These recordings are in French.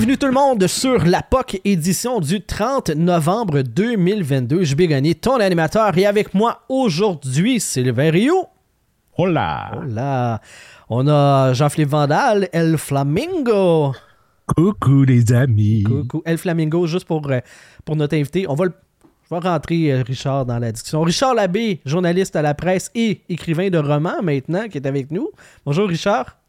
Bienvenue tout le monde sur la POC édition du 30 novembre 2022. Je vais gagner ton animateur et avec moi aujourd'hui, Sylvain Rio. Hola! Hola! On a Jean-Philippe Vandal, El Flamingo. Coucou les amis! Coucou. El Flamingo, juste pour, euh, pour notre invité. On va le je vais rentrer euh, Richard dans la discussion. Richard Labbé, journaliste à la presse et écrivain de romans maintenant, qui est avec nous. Bonjour Richard.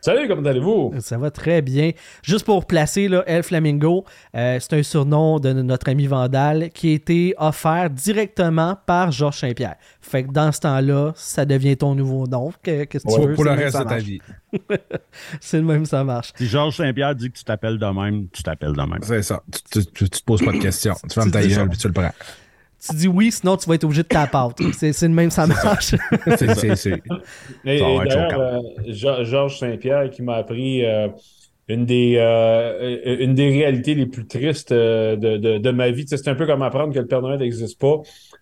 Salut, comment allez-vous? Ça va très bien. Juste pour placer, là, El Flamingo, euh, c'est un surnom de notre ami Vandal qui a été offert directement par Georges Saint-Pierre. Fait que dans ce temps-là, ça devient ton nouveau nom. Qu'est-ce que tu veux? Pour le reste de ta vie. c'est le même, ça marche. Si Georges Saint-Pierre dit que tu t'appelles de même, tu t'appelles de même. C'est ça. Tu, tu, tu- tu te poses pas de questions. Tu fermes ta dis gueule puis tu le prends. Tu dis oui, sinon tu vas être obligé de ta pâte. C'est le même, ça marche. C'est, d'ailleurs, euh, Ge- Georges Saint-Pierre qui m'a appris euh, une, des, euh, une des réalités les plus tristes euh, de, de, de ma vie. Tu sais, C'est un peu comme apprendre que le Père Noël n'existe pas.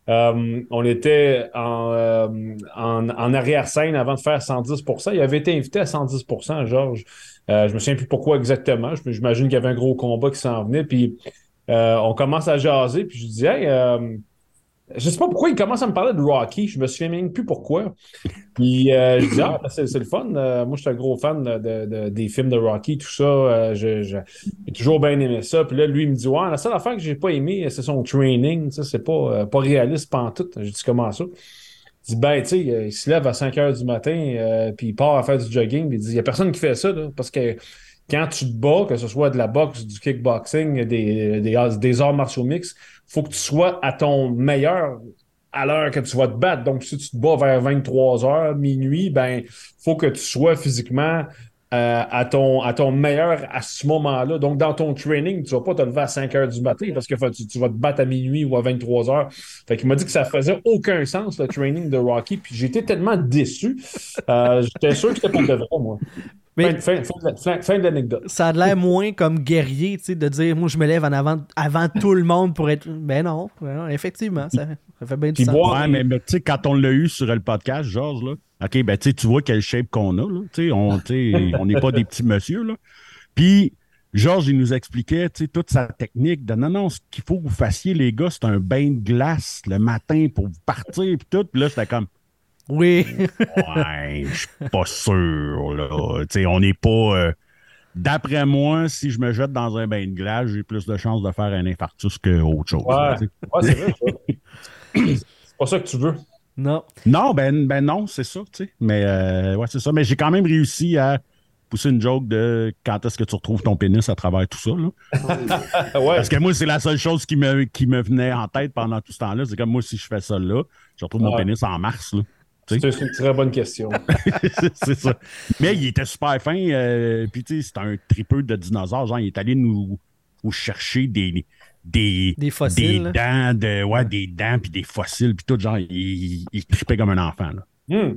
Euh, on était en, euh, en, en arrière-scène avant de faire 110% Il avait été invité à 110% Georges. Euh, je me souviens plus pourquoi exactement. J'imagine qu'il y avait un gros combat qui s'en venait. Puis euh, on commence à jaser. Puis je dis, hey, euh, je sais pas pourquoi il commence à me parler de Rocky. Je me souviens même plus pourquoi. Puis euh, je dis, ah, ben, c'est le fun. Euh, moi, je suis un gros fan de, de- de- des films de Rocky, tout ça. Je- je- j'ai toujours bien aimé ça. Puis là, lui, il me dit, ouais, la seule affaire que j'ai pas aimé, c'est son training. Ça, c'est pas, pas réaliste pantoute. J'ai dit, comment ça? Il dit, ben, tu sais, il se lève à 5 heures du matin, puis il part à faire du jogging. Puis il dit, il y a personne qui fait ça, là, parce que quand tu te bats, que ce soit de la boxe, du kickboxing, des, des, des arts martiaux mixtes, faut que tu sois à ton meilleur à l'heure que tu vas te battre. Donc, si tu te bats vers 23 heures, minuit, ben, faut que tu sois physiquement euh, à, ton, à ton meilleur à ce moment-là. Donc, dans ton training, tu vas pas te lever à 5 heures du matin parce que tu, tu vas te battre à minuit ou à 23 heures. Fait qu'il m'a dit que ça faisait aucun sens, le training de Rocky. Puis j'étais tellement déçu. Euh, j'étais sûr que c'était pas de vrai, moi. Mais- Fin, fin- fin l'anecdote. ça a l'air moins comme guerrier, tu sais, de dire moi je me lève en avant, avant tout le monde pour être. Ben non, ben non, effectivement, ça, ça fait bien du sens. Ouais, mais, mais tu sais, quand on l'a eu sur le podcast, Georges, là, OK, ben tu sais, tu vois quelle shape qu'on a, là. Tu sais, on n'est pas des petits messieurs, là. Puis, Georges, il nous expliquait, tu sais, toute sa technique de non, non, ce qu'il faut que vous fassiez, les gars, c'est un bain de glace le matin pour vous partir, puis tout. Puis là, j'étais comme, Oui. ouais, je suis pas sûr, là. Tu sais, on n'est pas. euh, D'après moi, si je me jette dans un bain de glace, j'ai plus de chances de faire un infarctus qu'autre chose. Ouais, ouais c'est vrai, ça. C'est pas ça que tu veux. non. Non, ben, ben non, c'est ça, tu sais. Mais euh, ouais, c'est ça. Mais j'ai quand même réussi à pousser une joke de quand est-ce que tu retrouves ton pénis à travers tout ça. Là. Ouais. Parce que moi, c'est la seule chose qui me, qui me venait en tête pendant tout ce temps-là. C'est comme moi, si je fais ça là, je retrouve mon pénis en mars. Là. C'est c'est une très bonne question. c'est ça. Mais il était super fin. euh, puis tu sais, c'est un tripeux de dinosaures. Genre, il est allé nous, nous chercher des. Des, Des fossiles, Des dents, de, ouais, des dents, puis des fossiles, puis tout. Genre, il, il tripait comme un enfant. Là. Hmm.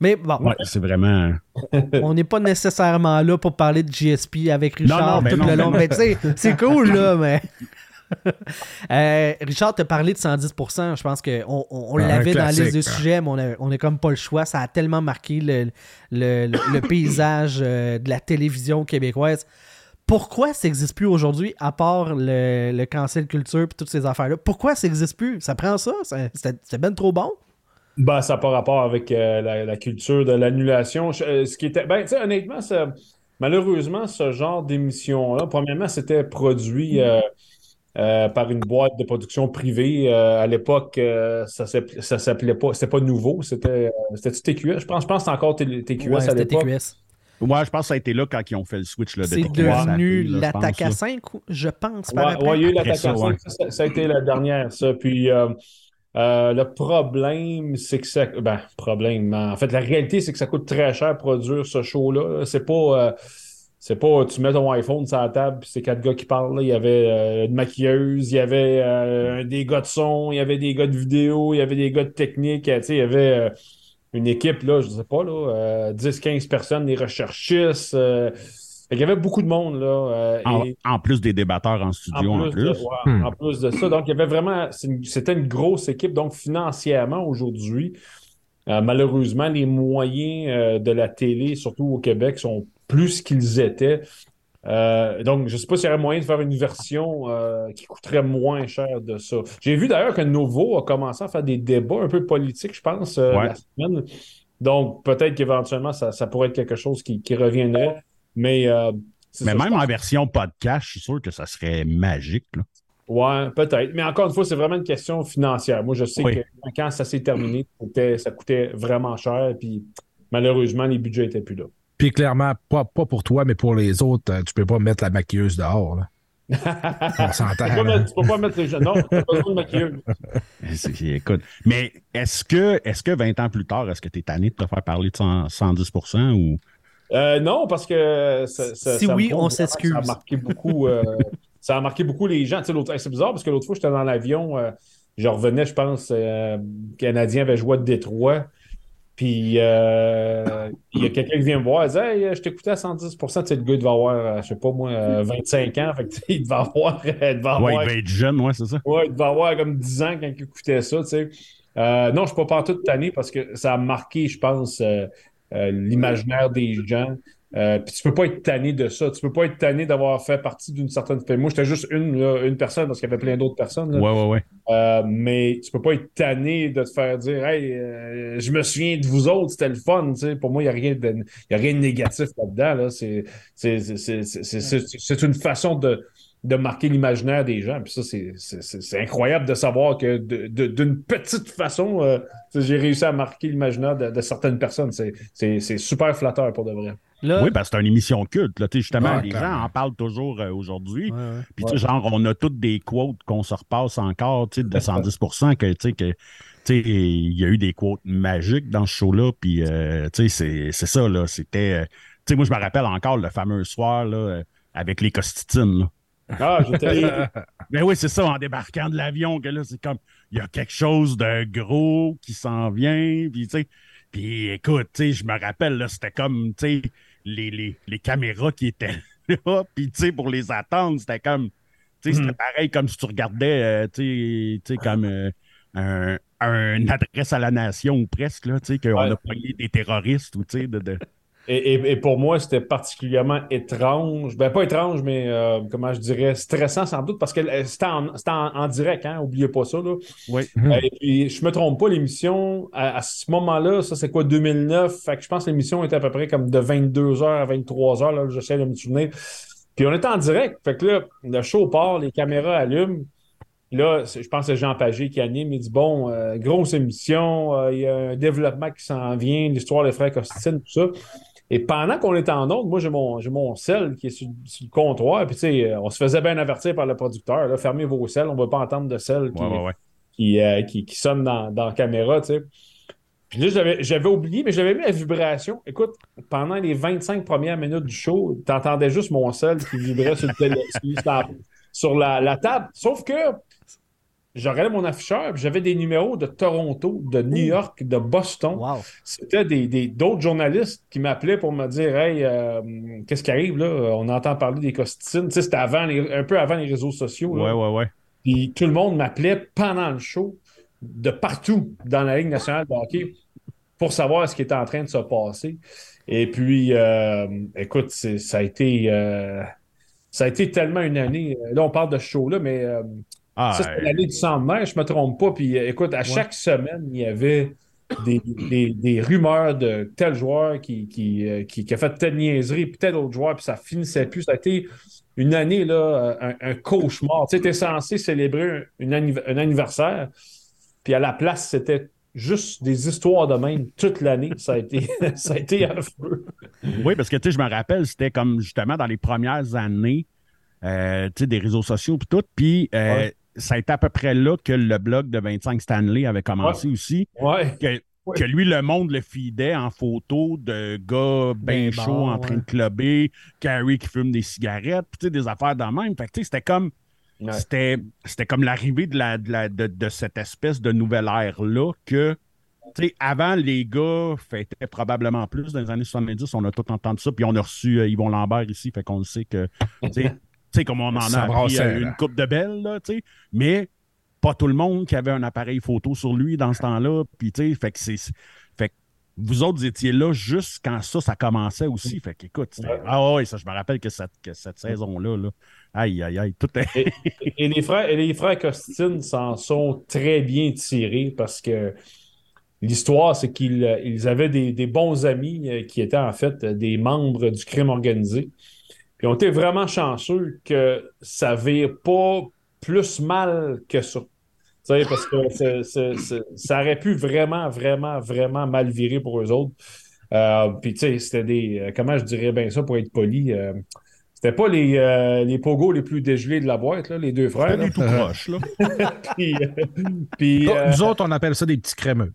Mais bon, Ouais, c'est vraiment. on n'est pas nécessairement là pour parler de GSP avec Richard non, ben tout non, le ben long. non. Mais tu sais, c'est cool, là, mais. Euh, Richard t'a parlé de 110%. Je pense qu'on on, on l'avait dans la liste classique, de hein. sujets, mais on a comme pas le choix. Ça a tellement marqué le, le, le- le paysage euh, de la télévision québécoise. Pourquoi ça n'existe plus aujourd'hui, à part le, le cancel culture et toutes ces affaires-là? Pourquoi ça n'existe plus? Ça prend ça? Ça- C'est c'est ben trop bon? Ben, ça n'a pas rapport avec euh, la, la culture de l'annulation. Euh, ce qui était. Ben, tu sais, honnêtement, ça- malheureusement, ce genre d'émission-là, premièrement, c'était produit euh, euh, par une boîte de production privée. Euh, à l'époque, euh, ça s'app- ça s'appelait pas. C'était pas nouveau. C'était c'était TQS. Je pense, je pense que encore TQS Ouais, à c'était l'époque. TQS. Ouais, je pense que ça a été là quand ils ont fait le switch là, de C'est devenu l'attaque à pense, 5, je pense, Ouais, ouais, il y a eu l'attaque ça, à cinq. ouais. Ça, ça- ça a été la dernière, ça. Puis euh, euh, le problème, c'est que ça. Ben, problème. En fait, la réalité, c'est que ça coûte très cher produire ce show-là. C'est pas. euh, c'est pas tu mets ton iPhone sur la table puis c'est quatre gars qui parlent. là. Il y avait euh, une maquilleuse, il y avait euh, des gars de son, il y avait des gars de vidéo, il y avait des gars de technique. Tu sais, il y avait euh, une équipe, là, je sais pas, là, euh, 10-15 personnes, des recherchistes. euh, qu'il y avait beaucoup de monde. Là, euh, En, et- en plus des débatteurs en studio, en plus. de, ouais, Hmm. en plus de ça. Donc, il y avait vraiment. une- C'était une grosse équipe. Donc, financièrement, aujourd'hui, euh, malheureusement, les moyens euh, de la télé, surtout au Québec, sont plus qu'ils étaient. Euh, donc, je ne sais pas s'il y aurait moyen de faire une version euh, qui coûterait moins cher de ça. J'ai vu d'ailleurs que Nouveau a commencé à faire des débats un peu politiques, je pense, euh, Ouais. la semaine. Donc, peut-être qu'éventuellement, ça, ça pourrait être quelque chose qui, qui reviendrait. Mais, ça, même en version podcast, je suis sûr que ça serait magique. Là. Ouais, peut-être. Mais encore une fois, c'est vraiment une question financière. Moi, je sais Oui. que quand ça s'est terminé, ça coûtait vraiment cher. Puis malheureusement, les budgets n'étaient plus là. Puis clairement, pas, pas pour toi, mais pour les autres, euh, tu peux pas mettre la maquilleuse dehors. Là. On s'entend. Tu peux pas mettre- tu peux pas mettre les jeunes. Non, t'as pas besoin de maquilleuse. C'est- écoute. Mais est-ce que, est-ce que 20 ans plus tard, est-ce que tu es tanné de te faire parler de 100 110 ou? Euh, non, parce que ça, ça- Si ça oui, on s'excuse. Ça a marqué beaucoup. euh, ça a marqué beaucoup les gens. Tu sais, l'autre- c'est bizarre parce que l'autre fois, j'étais dans l'avion, euh, je revenais, je pense, euh, le Canadien avait joué à Détroit. Puis euh, il y a quelqu'un qui vient me voir, il dit Hey, je t'écoutais à 110 Tu sais, le gars, il devait avoir, euh, je sais pas moi, euh, 25 ans. Fait que, il devait avoir. il devait avoir Ouais, il va être jeune, ouais, c'est ça. Ouais, il devait avoir comme 10 ans quand il écoutait ça, tu sais. Euh, non, je ne suis pas partout de année parce que ça a marqué, je pense, euh, euh, l'imaginaire des gens. Euh, puis tu peux pas être tanné de ça. Tu peux pas être tanné d'avoir fait partie d'une certaine. Moi, j'étais juste une, là, une personne parce qu'il y avait plein d'autres personnes. là. Ouais, ouais, ouais. Euh, mais tu peux pas être tanné de te faire dire Hey, euh, je me souviens de vous autres, c'était le fun. Tu sais, pour moi, il n'y a, rien de- y a rien de négatif là-dedans. Là. C'est, c'est, c'est, c'est, c'est, c'est- c'est- c'est une façon de, de marquer l'imaginaire des gens. Puis ça, c'est, c'est, c'est- c'est incroyable de savoir que d'une petite façon, euh, j'ai réussi à marquer l'imaginaire de, de certaines personnes. C'est, c'est, c'est super flatteur pour de vrai. Là, Oui, parce que c'est une émission culte. Là. Justement, Ouais, les clairement. gens en parlent toujours euh, aujourd'hui. Ouais, ouais. Puis, tu sais, genre, on a toutes des quotes qu'on se repasse encore, tu sais, de 110 que, tu sais, que, tu sais, il y a eu des quotes magiques dans ce show-là. Puis, euh, tu sais, c'est- c'est ça, là. C'était. euh, tu sais, moi, je me rappelle encore le fameux soir, là, avec les costitines, là. Ah, j'étais. Ben oui, c'est ça, en débarquant de l'avion, que là, c'est comme, il y a quelque chose de gros qui s'en vient, puis tu sais, puis écoute, tu sais, je me rappelle, là, c'était comme, tu sais, les, les, les caméras qui étaient là, puis tu sais, pour les attendre, c'était comme, tu sais, c'était Mhm. pareil comme si tu regardais, euh, tu sais, tu sais, comme euh, un, un adresse à la nation ou presque, là, tu sais, qu'on Ouais. a pogné des terroristes ou, tu sais, de... de... Et, et- et pour moi, c'était particulièrement étrange. Ben, pas étrange, mais euh, comment je dirais, stressant sans doute, parce que euh, c'était en, c'était en- en direct, hein, oubliez pas ça. Là. Oui. Euh, Et puis, je me trompe pas, l'émission, à, à ce moment-là, ça c'est quoi, 2009? Fait que je pense que l'émission était à peu près comme de 22h à 23h, là, j'essaie de me souvenir. Puis on était en direct. Fait que là, le show part, les caméras allument. Là, je pense que c'est Jean Pagé qui anime. Il dit Bon, euh, grosse émission, euh, il y a un développement qui s'en vient, l'histoire des frères Costitine, tout ça. Et pendant qu'on est en onde, moi, j'ai mon, j'ai mon sel qui est sur, sur le comptoir. Puis, tu sais, euh, on se faisait bien avertir par le producteur. Là, fermez vos selles, on ne va pas entendre de sel qui, Ouais, ouais, ouais. qui, euh, qui, qui sonne dans, dans la caméra, tu sais. Puis là, j'avais, j'avais oublié, mais j'avais mis la vibration. Écoute, pendant les 25 premières minutes du show, tu entendais juste mon sel qui vibrait sur, le télé- sur la, sur la- la table. Sauf que je regardais mon afficheur, puis j'avais des numéros de Toronto, de New York, de Boston. Wow. C'était des, des- d'autres journalistes qui m'appelaient pour me dire Hey, euh, qu'est-ce qui arrive là? On entend parler des costitines. Tu sais, c'était avant les- un peu avant les réseaux sociaux. là. Ouais, ouais, ouais. Puis tout le monde m'appelait pendant le show de partout dans la Ligue nationale de hockey pour savoir ce qui était en train de se passer. Et puis, euh, écoute, c'est- ça a été euh, ça a été tellement une année. Là, on parle de ce show-là, mais euh, Ah, ça, c'était l'année du centenaire, je me trompe pas. Puis euh, écoute, à chaque semaine, il y avait des, des- des rumeurs de tel joueur qui, qui, euh, qui, qui a fait telle niaiserie, puis tel autre joueur, puis ça finissait plus. Ça a été une année, là, euh, un, un cauchemar. Tu t'es censé célébrer un, une anniv- un anniversaire, puis à la place, c'était juste des histoires de même toute l'année. Ça a été, ça a été affreux. Oui, parce que tu sais, je me rappelle, c'était comme justement dans les premières années euh, tu sais, des réseaux sociaux puis tout. Puis euh, Ouais. Ça a été à peu près là que le blog de 25 Stanley avait commencé aussi. Ouais. Que, Ouais. que lui, le monde le feedait en photo de gars bien Ben chauds bon, en train ouais. de clubber, Carrie qui fume des cigarettes, puis tu sais, des affaires de même. Fait que tu sais, c'était comme. Ouais. C'était, c'était comme l'arrivée de, la, de, la- de, de cette espèce de nouvelle ère-là que, tu sais, avant, les gars fêtaient probablement plus. Dans les années 70, on a tout entendu ça. Puis on a reçu euh, Yvon Lambert ici, fait qu'on le sait que, tu sais, tu sais, comme on en Ça a appris euh, une coupe de belles, là, tu sais. Mais pas tout le monde qui avait un appareil photo sur lui dans ce temps-là. Puis, tu sais, fait que c'est. Fait que vous autres étiez là juste quand ça, ça commençait aussi. Fait qu'écoute, Ouais. ah ouais, ça, je me rappelle que cette, que cette saison-là, là, aïe, aïe, aïe, tout est. Et, et les frères, et les frères Costin s'en sont très bien tirés parce que l'histoire, c'est qu'ils euh, ils avaient des, des bons amis euh, qui étaient en fait des membres du crime organisé. Puis ils ont été vraiment chanceux que ça vire pas plus mal que ça. Tu sais, parce que ça aurait pu vraiment, vraiment, vraiment mal virer pour eux autres. Euh, puis tu sais, c'était des. euh, Comment je dirais bien ça pour être poli? euh, c'était pas les, euh, les pogos les plus dégelés de la boîte, là, les deux frères. Pas là. du tout proche, là. Puis, euh, puis, Nous- euh, Nous autres, on appelle ça des petits crémeux.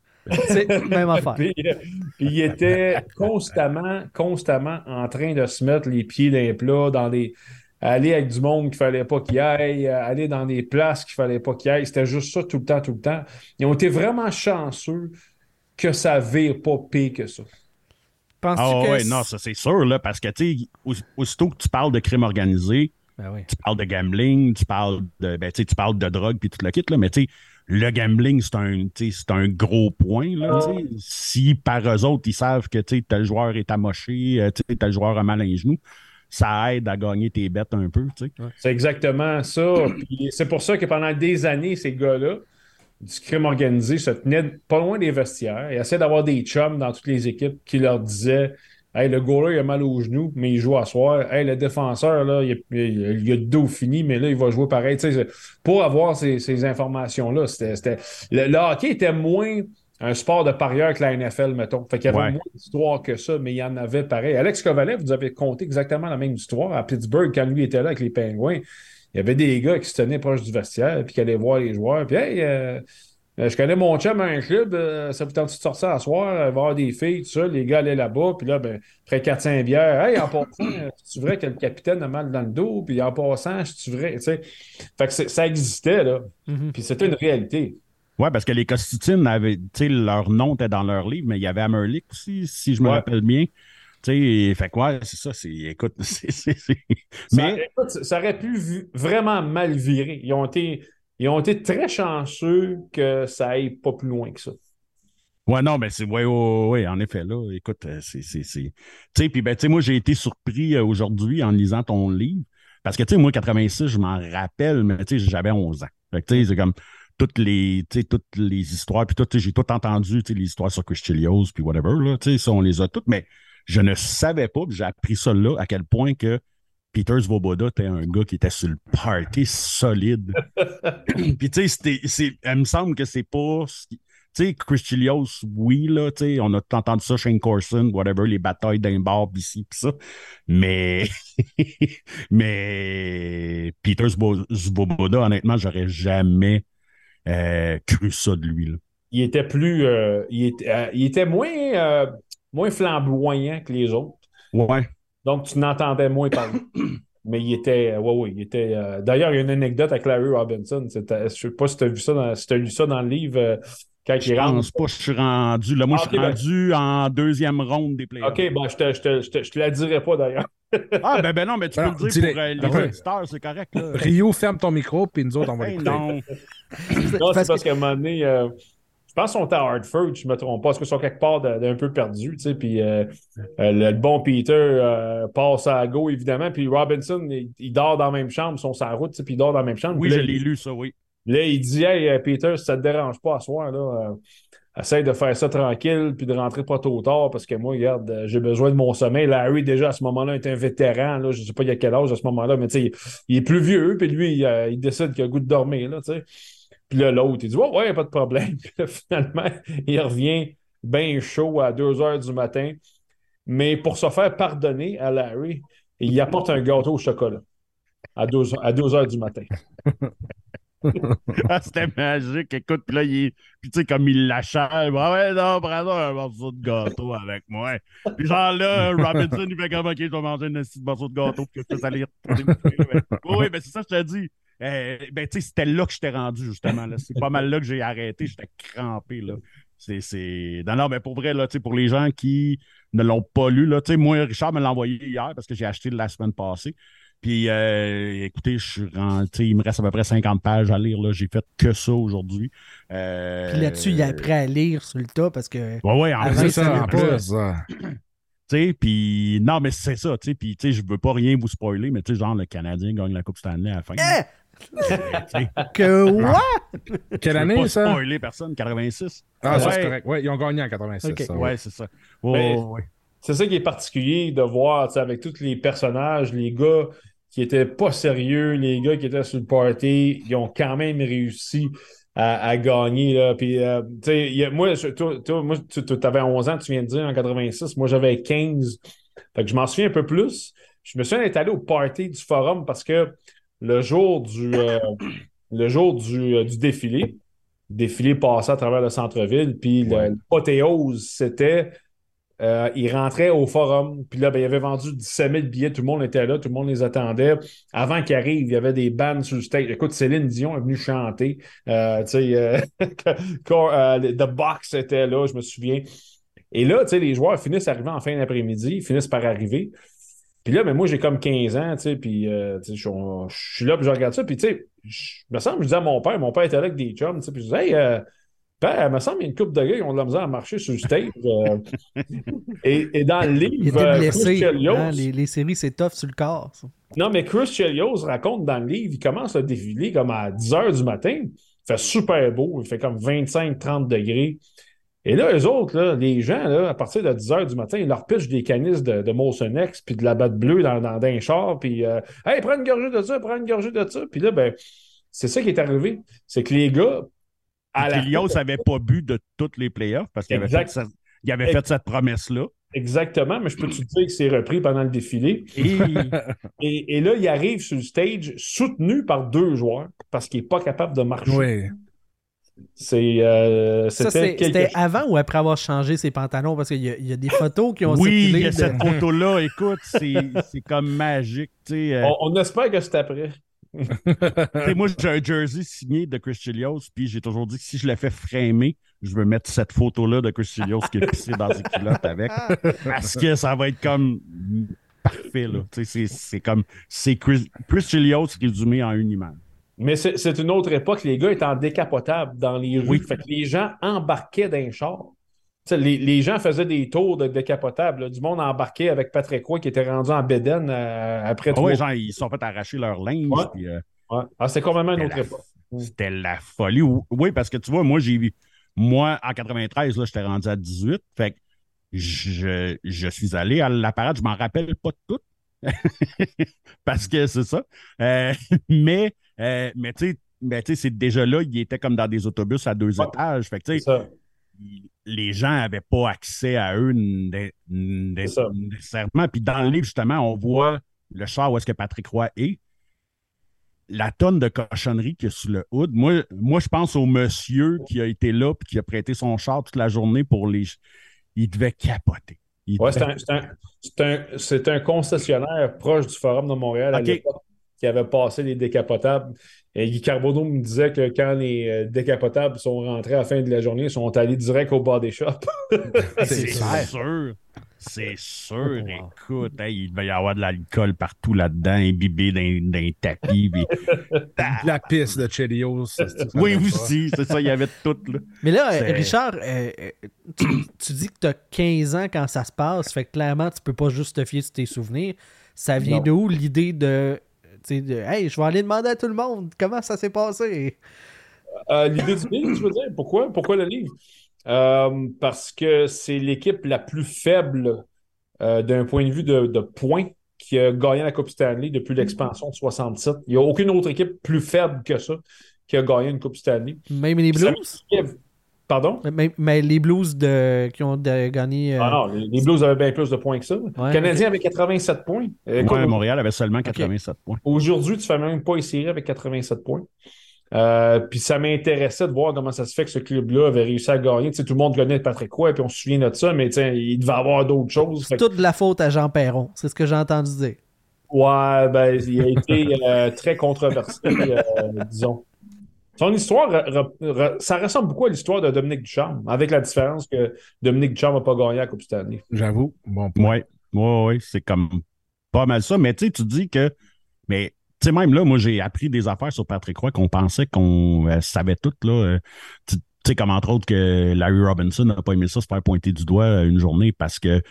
C'est même affaire. puis, puis il était constamment, constamment en train de se mettre les pieds dans les plats, dans des. Aller avec du monde qu'il fallait pas qu'il aille, aller dans des places qu'il fallait pas qu'il aille. C'était juste ça tout le temps, tout le temps. Ils ont été vraiment chanceux que ça vire pas pire que ça. Penses-tu Ah que ouais, c- non, ça c'est sûr, là, parce que, tu sais, aus- aussitôt que tu parles de crime organisé, Ben oui. tu parles de gambling, tu parles de, ben, tu parles de drogue puis tout le kit, là, mais tu sais, le gambling, c'est un, un gros point, là. Si par eux autres, ils savent que, tel joueur est amoché, euh, tel joueur a mal à un genou, ça aide à gagner tes bêtes un peu, tu sais. C'est exactement ça. C'est pour ça que pendant des années, ces gars-là, du crime organisé, se tenaient pas loin des vestiaires. Ils essayaient d'avoir des chums dans toutes les équipes qui leur disaient Hey, le goaler, il a mal au genou, mais il joue à soir. Hey, le défenseur, là, il, a, il le dos fini, mais là, il va jouer pareil. Pour avoir ces, ces informations-là, c'était, le, le hockey était moins un sport de parieur que la NFL, mettons. Fait qu'il y avait Ouais. moins d'histoires que ça, mais il y en avait pareil. Alex Kovalev, vous avez compté exactement la même histoire à Pittsburgh quand lui était là avec les Penguins. Il y avait des gars qui se tenaient proche du vestiaire puis qui allaient voir les joueurs. Puis, hey, euh, je connais mon chum à un club, euh, ça vous tente de sortir à soir, euh, voir des filles, tout ça? Les gars allaient là-bas, puis là, ben, après 4-5 bières, hey, en passant, euh, c'est vrai que le capitaine a mal dans le dos, puis en passant, c'est vrai, tu sais? Fait que ça existait, là. Mhm. Puis c'était une réalité. Ouais, parce que les Costitines avaient, tu sais, leur nom était dans leur livre, mais il y avait Amerlick aussi, si je me Ouais. rappelle bien. Tu sais, fait que ouais, c'est ça, c'est, écoute, c'est, c'est, c'est- Ça, mais, écoute, ça aurait pu vraiment mal virer. Ils ont été, ils ont été très chanceux que ça aille pas plus loin que ça. ouais, non, mais c'est, ouais, ouais, ouais, en effet, là, écoute, euh, c'est, c'est, tu sais, puis ben, tu sais, moi, j'ai été surpris euh, aujourd'hui en lisant ton livre, parce que, tu sais, moi, 86, je m'en rappelle, mais tu sais, j'avais 11 ans. Fait que, tu sais, c'est comme toutes les, tu sais, toutes les histoires, puis tout, j'ai tout entendu, tu sais, les histoires sur Chris Chilios, puis whatever, là, tu sais, on les a toutes, mais je ne savais pas, puis j'ai appris ça là, à quel point que Peter Svoboda était un gars qui était sur le party solide. Puis tu sais, il me semble que c'est pas. Tu sais, Chris Chilios, oui, là, tu sais, on a entendu ça, Shane Corson, whatever, les batailles d'un bar, pis ci, pis ça. Mais, mais Peter Svoboda, honnêtement, j'aurais jamais euh, cru ça de lui, là. Il était plus, euh, il, était, euh, il était moins, moins flamboyant que les autres. Ouais. Donc, tu n'entendais moins parler. Mais il était, euh, ouais, ouais, il était. euh, D'ailleurs, il y a une anecdote avec Larry Robinson. C'était- Je sais pas si tu as vu ça dans, si t'as lu ça dans le livre euh, quand Je il rentre. pense pas que je suis rendu. Là, moi, Ah, je suis ok, ben- rendu en deuxième ronde des playoffs. OK, bon, je te, je te, je te, je te la dirai pas d'ailleurs. Ah, ben, ben non, mais tu Ben peux le dire pour euh, les Ben ouais. auditeurs, c'est correct, là. Rio, ferme ton micro, puis nous autres, on va Hey, l'écouter. non. Non, Parce c'est parce qu'à un moment donné, euh, pense qu'on était à Hartford, je ne me trompe pas, parce qu'ils sont quelque part d'un peu perdus, puis euh, euh, le, le bon Peter euh, passe à go, évidemment, puis Robinson, il, il dort dans la même chambre, ils sont sur la route, puis il dort dans la même chambre. Oui, je l'ai lu, ça, oui. Là, il dit Hey, Peter, si ça te dérange pas à soir, là, euh, essaye de faire ça tranquille puis de rentrer pas trop tard parce que moi, regarde, j'ai besoin de mon sommeil. Larry, déjà, à ce moment-là, est un vétéran. Là, je sais pas il y a quel âge à ce moment-là, mais il, il est plus vieux, puis lui, il, il décide qu'il a le goût de dormir, là. Puis là, l'autre, il dit Ouais, ouais, pas de problème. Puis là, finalement, il revient bien chaud à 2 heures du matin. Mais pour se faire pardonner à Larry, il apporte un gâteau au chocolat à 2, à 2 heures du matin. Ah, C'était magique. Écoute, puis là, il. Puis tu sais, comme il l'achève. Ah ouais, non, prends un morceau de gâteau avec moi. Puis genre là, Robinson, il fait comme OK, je vais manger une petite morceau de gâteau puis que ça allait Oui, oui, ben c'est ça, je te dis. Euh, ben, tu sais, c'était là que j'étais rendu, justement. C'est pas mal là que j'ai arrêté. J'étais crampé, là. C'est. Non, non, mais pour vrai, là, tu sais, pour les gens qui ne l'ont pas lu, là, tu sais, moi, Richard me l'a envoyé hier parce que j'ai acheté la semaine passée. Puis, euh, écoutez, je suis rentré, il me reste à peu près 50 pages à lire. Là. J'ai fait que ça aujourd'hui. Euh, Puis là-dessus, il a appris à lire sur le tas parce que. Ouais, ouais, en Avant, plus, en ça. puis non, mais c'est ça, tu sais, puis tu sais, je veux pas rien vous spoiler, mais tu sais, genre, le Canadien gagne la Coupe Stanley à la fin. Eh! Que what? Quelle année, pas ça? spoiler personne, 86. Ah, ça, c'est correct. Ouais, ils ont gagné en 86. Ok. ça, Ouais, c'est ça. Ouais, Mais- ouais, ouais. C'est ça qui est particulier de voir, tu sais, avec tous les personnages, les gars qui étaient pas sérieux, les gars qui étaient sur le party, ils ont quand même réussi à, à gagner. Là. Puis, euh, a- moi, je- toi, toi, moi, tu avais 11 ans, tu viens de dire, en 86. Moi, j'avais 15. Fait que je m'en souviens un peu plus. Je me souviens d'être allé au party du forum parce que le jour du, euh, le jour du, euh, du défilé, le défilé passait à travers le centre-ville, puis Ouais. l'apothéose, c'était euh, il rentrait au forum, puis là, ben, il avait vendu 17 000 billets, tout le monde était là, tout le monde les attendait. Avant qu'il arrive, il y avait des bands sur le stage. Écoute, Céline Dion est venue chanter. Euh, tu sais, quand, The Box était là, je me souviens. Et là, tu sais, les joueurs finissent arrivant en fin d'après-midi, finissent par arriver. Puis là, ben, moi, j'ai comme 15 ans, tu sais, puis euh, tu sais, je suis- je suis là, puis je regarde ça, puis tu sais, je me semble, je disais à mon père, mon père était là avec des chums, tu sais, puis je disais, hey, euh, père, il me semble qu'il y a une couple de gars qui ont de la misère à marcher sur le stage. euh. et, et dans le Il livre, blessé. Chelios- hein, les, les séries, c'est tough sur le corps. ça. non, mais Chris Chelios raconte dans le livre, il commence le défilé comme à 10 h du matin. Il fait super beau, il fait comme 25-30 degrés. Et là, eux autres, là, les gens, là, à partir de 10 h du matin, ils leur pitchent des canisses de, de Molson X puis de la batte bleue dans, dans, dans un char, puis euh, Hey, prends une gorgée de ça, prends une gorgée de ça. Puis là, ben, c'est ça qui est arrivé. C'est que les gars, à la Elios n'avait pas bu de toutes les playoffs parce qu'il avait, fait, sa- il avait fait cette promesse-là. Exactement, mais je peux te dire que c'est repris pendant le défilé? Et Et, et là, il arrive sur le stage soutenu par deux joueurs parce qu'il n'est pas capable de marcher. Oui. C'est, euh, Ça, c'était quelque avant ou après avoir changé ses pantalons? Parce qu'il y, a- il y a des photos qui ont oui, il circulé. y a de- cette photo-là, écoute, c'est comme magique. Euh, On, on espère que c'est après. moi, j'ai un jersey signé de Chris Chelios, puis j'ai toujours dit que si je le fais framer, je veux mettre cette photo-là de Chris Chelios qui est pissé dans ses culottes avec, parce que ça va être comme parfait, là. C'est- comme, c'est Chris, Chris Chelios résumé en une image. Mais c'est une autre époque. Les gars étaient en décapotable dans les rues. Oui. Fait que les gens embarquaient. Tu sais, Les, les gens faisaient des tours de décapotable. là. Du monde embarquait avec Patrick Roy qui était rendu en Bédène euh, après Ah trois ouais, genre, ils se sont fait arracher leur linge, Ouais. puis, euh, Ouais. Ah, c'est complètement une autre la- époque. C'était la folie. Ou- Oui, parce que tu vois, moi, j'ai. Moi, en 93, là, j'étais rendu à 18. Fait que je, je suis allé à la parade. Je m'en rappelle pas de tout. parce que c'est ça. Euh, mais, euh, mais tu sais, mais tu sais, c'est déjà là, il était comme dans des autobus à deux Ouais. étages. Fait que ça. les gens n'avaient pas accès à eux nécessairement. Puis dans le livre, justement, on voit le char où est-ce que Patrick Roy est. La tonne de cochonnerie qu'il y a sur le hood. Moi, moi, je pense au monsieur qui a été là et qui a prêté son char toute la journée pour les. Il devait capoter. Ouais, c'est un, un- concessionnaire proche du Forum de Montréal à l'époque qui avait passé les décapotables. Et Guy Carbonneau me disait que quand les euh, décapotables sont rentrés à la fin de la journée, ils sont allés direct au body shop. C'est clair. sûr. C'est sûr. Wow. Écoute, hey, il devait y avoir de l'alcool partout là-dedans, imbibé dans, dans les tapis. puis- La piste de Chelios. ça, ça, ça oui, aussi, c'est ça, il y avait tout. Là. Mais là, euh, C'est- Richard, euh, tu, tu dis que tu as 15 ans quand ça se passe, fait que clairement, tu peux pas juste te fier sur tes souvenirs. Ça vient Non. de où l'idée de, de Hey, je vais aller demander à tout le monde comment ça s'est passé? Euh, L'idée du livre, tu veux dire? Pourquoi? Pourquoi le livre? Euh, parce que c'est l'équipe la plus faible euh, d'un point de vue de, de points qui a gagné la Coupe Stanley depuis l'expansion de 67. Il n'y a aucune autre équipe plus faible que ça qui a gagné une Coupe Stanley. Même les Ça Blues? Pardon? Mais les Blues de, qui ont de- gagné. euh, Ah non, les les Blues avaient bien plus de points que ça. Ouais. Le Canadien avait 87 points. Euh, Montréal avait seulement 87 points. Aujourd'hui, tu fais même pas les séries avec 87 points. Euh, puis ça m'intéressait de voir comment ça se fait que ce club-là avait réussi à gagner. Tout le monde connaît Patrick Roy, puis on se souvient de ça, mais il devait avoir d'autres choses. C'est que- toute de la faute à Jean Perron. C'est ce que j'ai entendu dire. ouais, ben, il a été euh, très controversé, euh, disons. Son histoire, re- re- re- ça ressemble beaucoup à l'histoire de Dominique Ducharme, avec la différence que Dominique Ducharme n'a pas gagné la Coupe Stanley. J'avoue. Bon point. Ouais, c'est comme pas mal ça. Mais tu sais, tu dis que Mais tu sais, même là, moi, j'ai appris des affaires sur Patrick Roy qu'on pensait qu'on euh, savait toutes, là. Euh, tu tu sais, comme entre autres que Larry Robinson n'a pas aimé ça se faire pointer du doigt euh, une journée parce que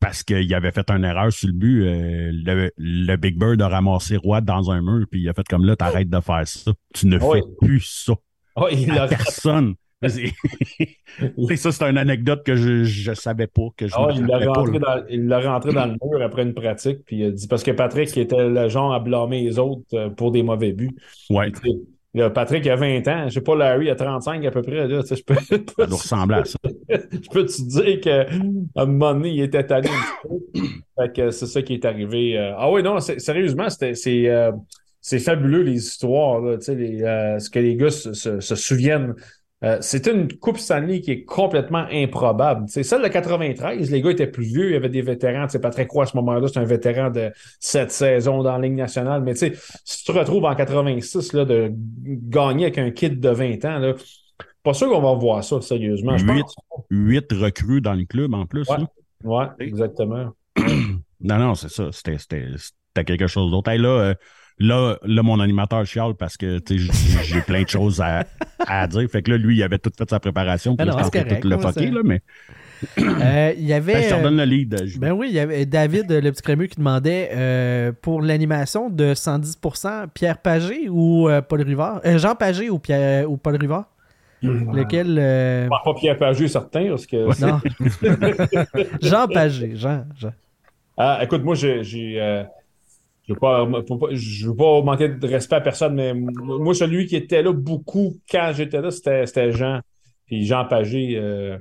parce qu'il avait fait une erreur sur le but. euh, le, le Big Bird a ramassé Roy dans un mur, puis il a fait comme là, t'arrêtes de faire ça. Tu ne fais plus ça Oh, il à a personne. C'est ça, c'est une anecdote que je, je savais pas, que je Ah, il l'a rentré, dans, il l'a rentré dans le mur après une pratique, puis il a dit parce que Patrick était le genre à blâmer les autres euh, pour des mauvais buts. Ouais, là, Patrick a 20 ans, je sais pas, Larry a 35 à peu près. Là, je peux, ça doit ressembler à ça. je peux te dire qu'à un moment donné, il était tanné un petit peu? Fait que c'est ça qui est arrivé. Euh, Ah oui, non, sérieusement, c'est, euh, c'est fabuleux les histoires, là, les, euh, ce que les gars se, se- se souviennent. Euh, c'était une Coupe Stanley qui est complètement improbable. Sais, celle de 93, les gars étaient plus vieux, il y avait des vétérans. Sais, Patrick Roy, à ce moment-là, c'est un vétéran de cette saison dans la Ligue nationale. Mais tu sais, si tu te retrouves en 86, là, de gagner avec un kid de 20 ans, là, pas sûr qu'on va voir ça, sérieusement. Je Huit. pense. Huit recrues dans le club en plus. Ouais, exactement. Non, non, c'est ça. C'était quelque chose d'autre. Hey, là, euh, là, là, mon animateur chiale parce que tu sais, j'ai plein de choses à, à dire. Fait que là, lui, il avait tout fait sa préparation. Puis Ben de tout le fucker, là, mais Euh, Il y avait. Ben, je te euh, redonne le lead. je- Ben oui, il y avait David, le petit crémeux, qui demandait euh, pour l'animation de 110%, Pierre Pagé ou euh, Paul Rivard? Euh, Jean Pagé ou, Pierre, ou Paul Rivard? Lequel euh, Pas, pas Pierre Pagé, certain, parce que. Non. Jean Pagé. Jean. Jean. Ah, écoute, moi, j'ai. Je ne veux, pas- faut pas- je veux pas manquer de respect à personne, mais moi, celui qui était là beaucoup quand j'étais là, c'était c'était Jean. Puis Jean Pagé, euh,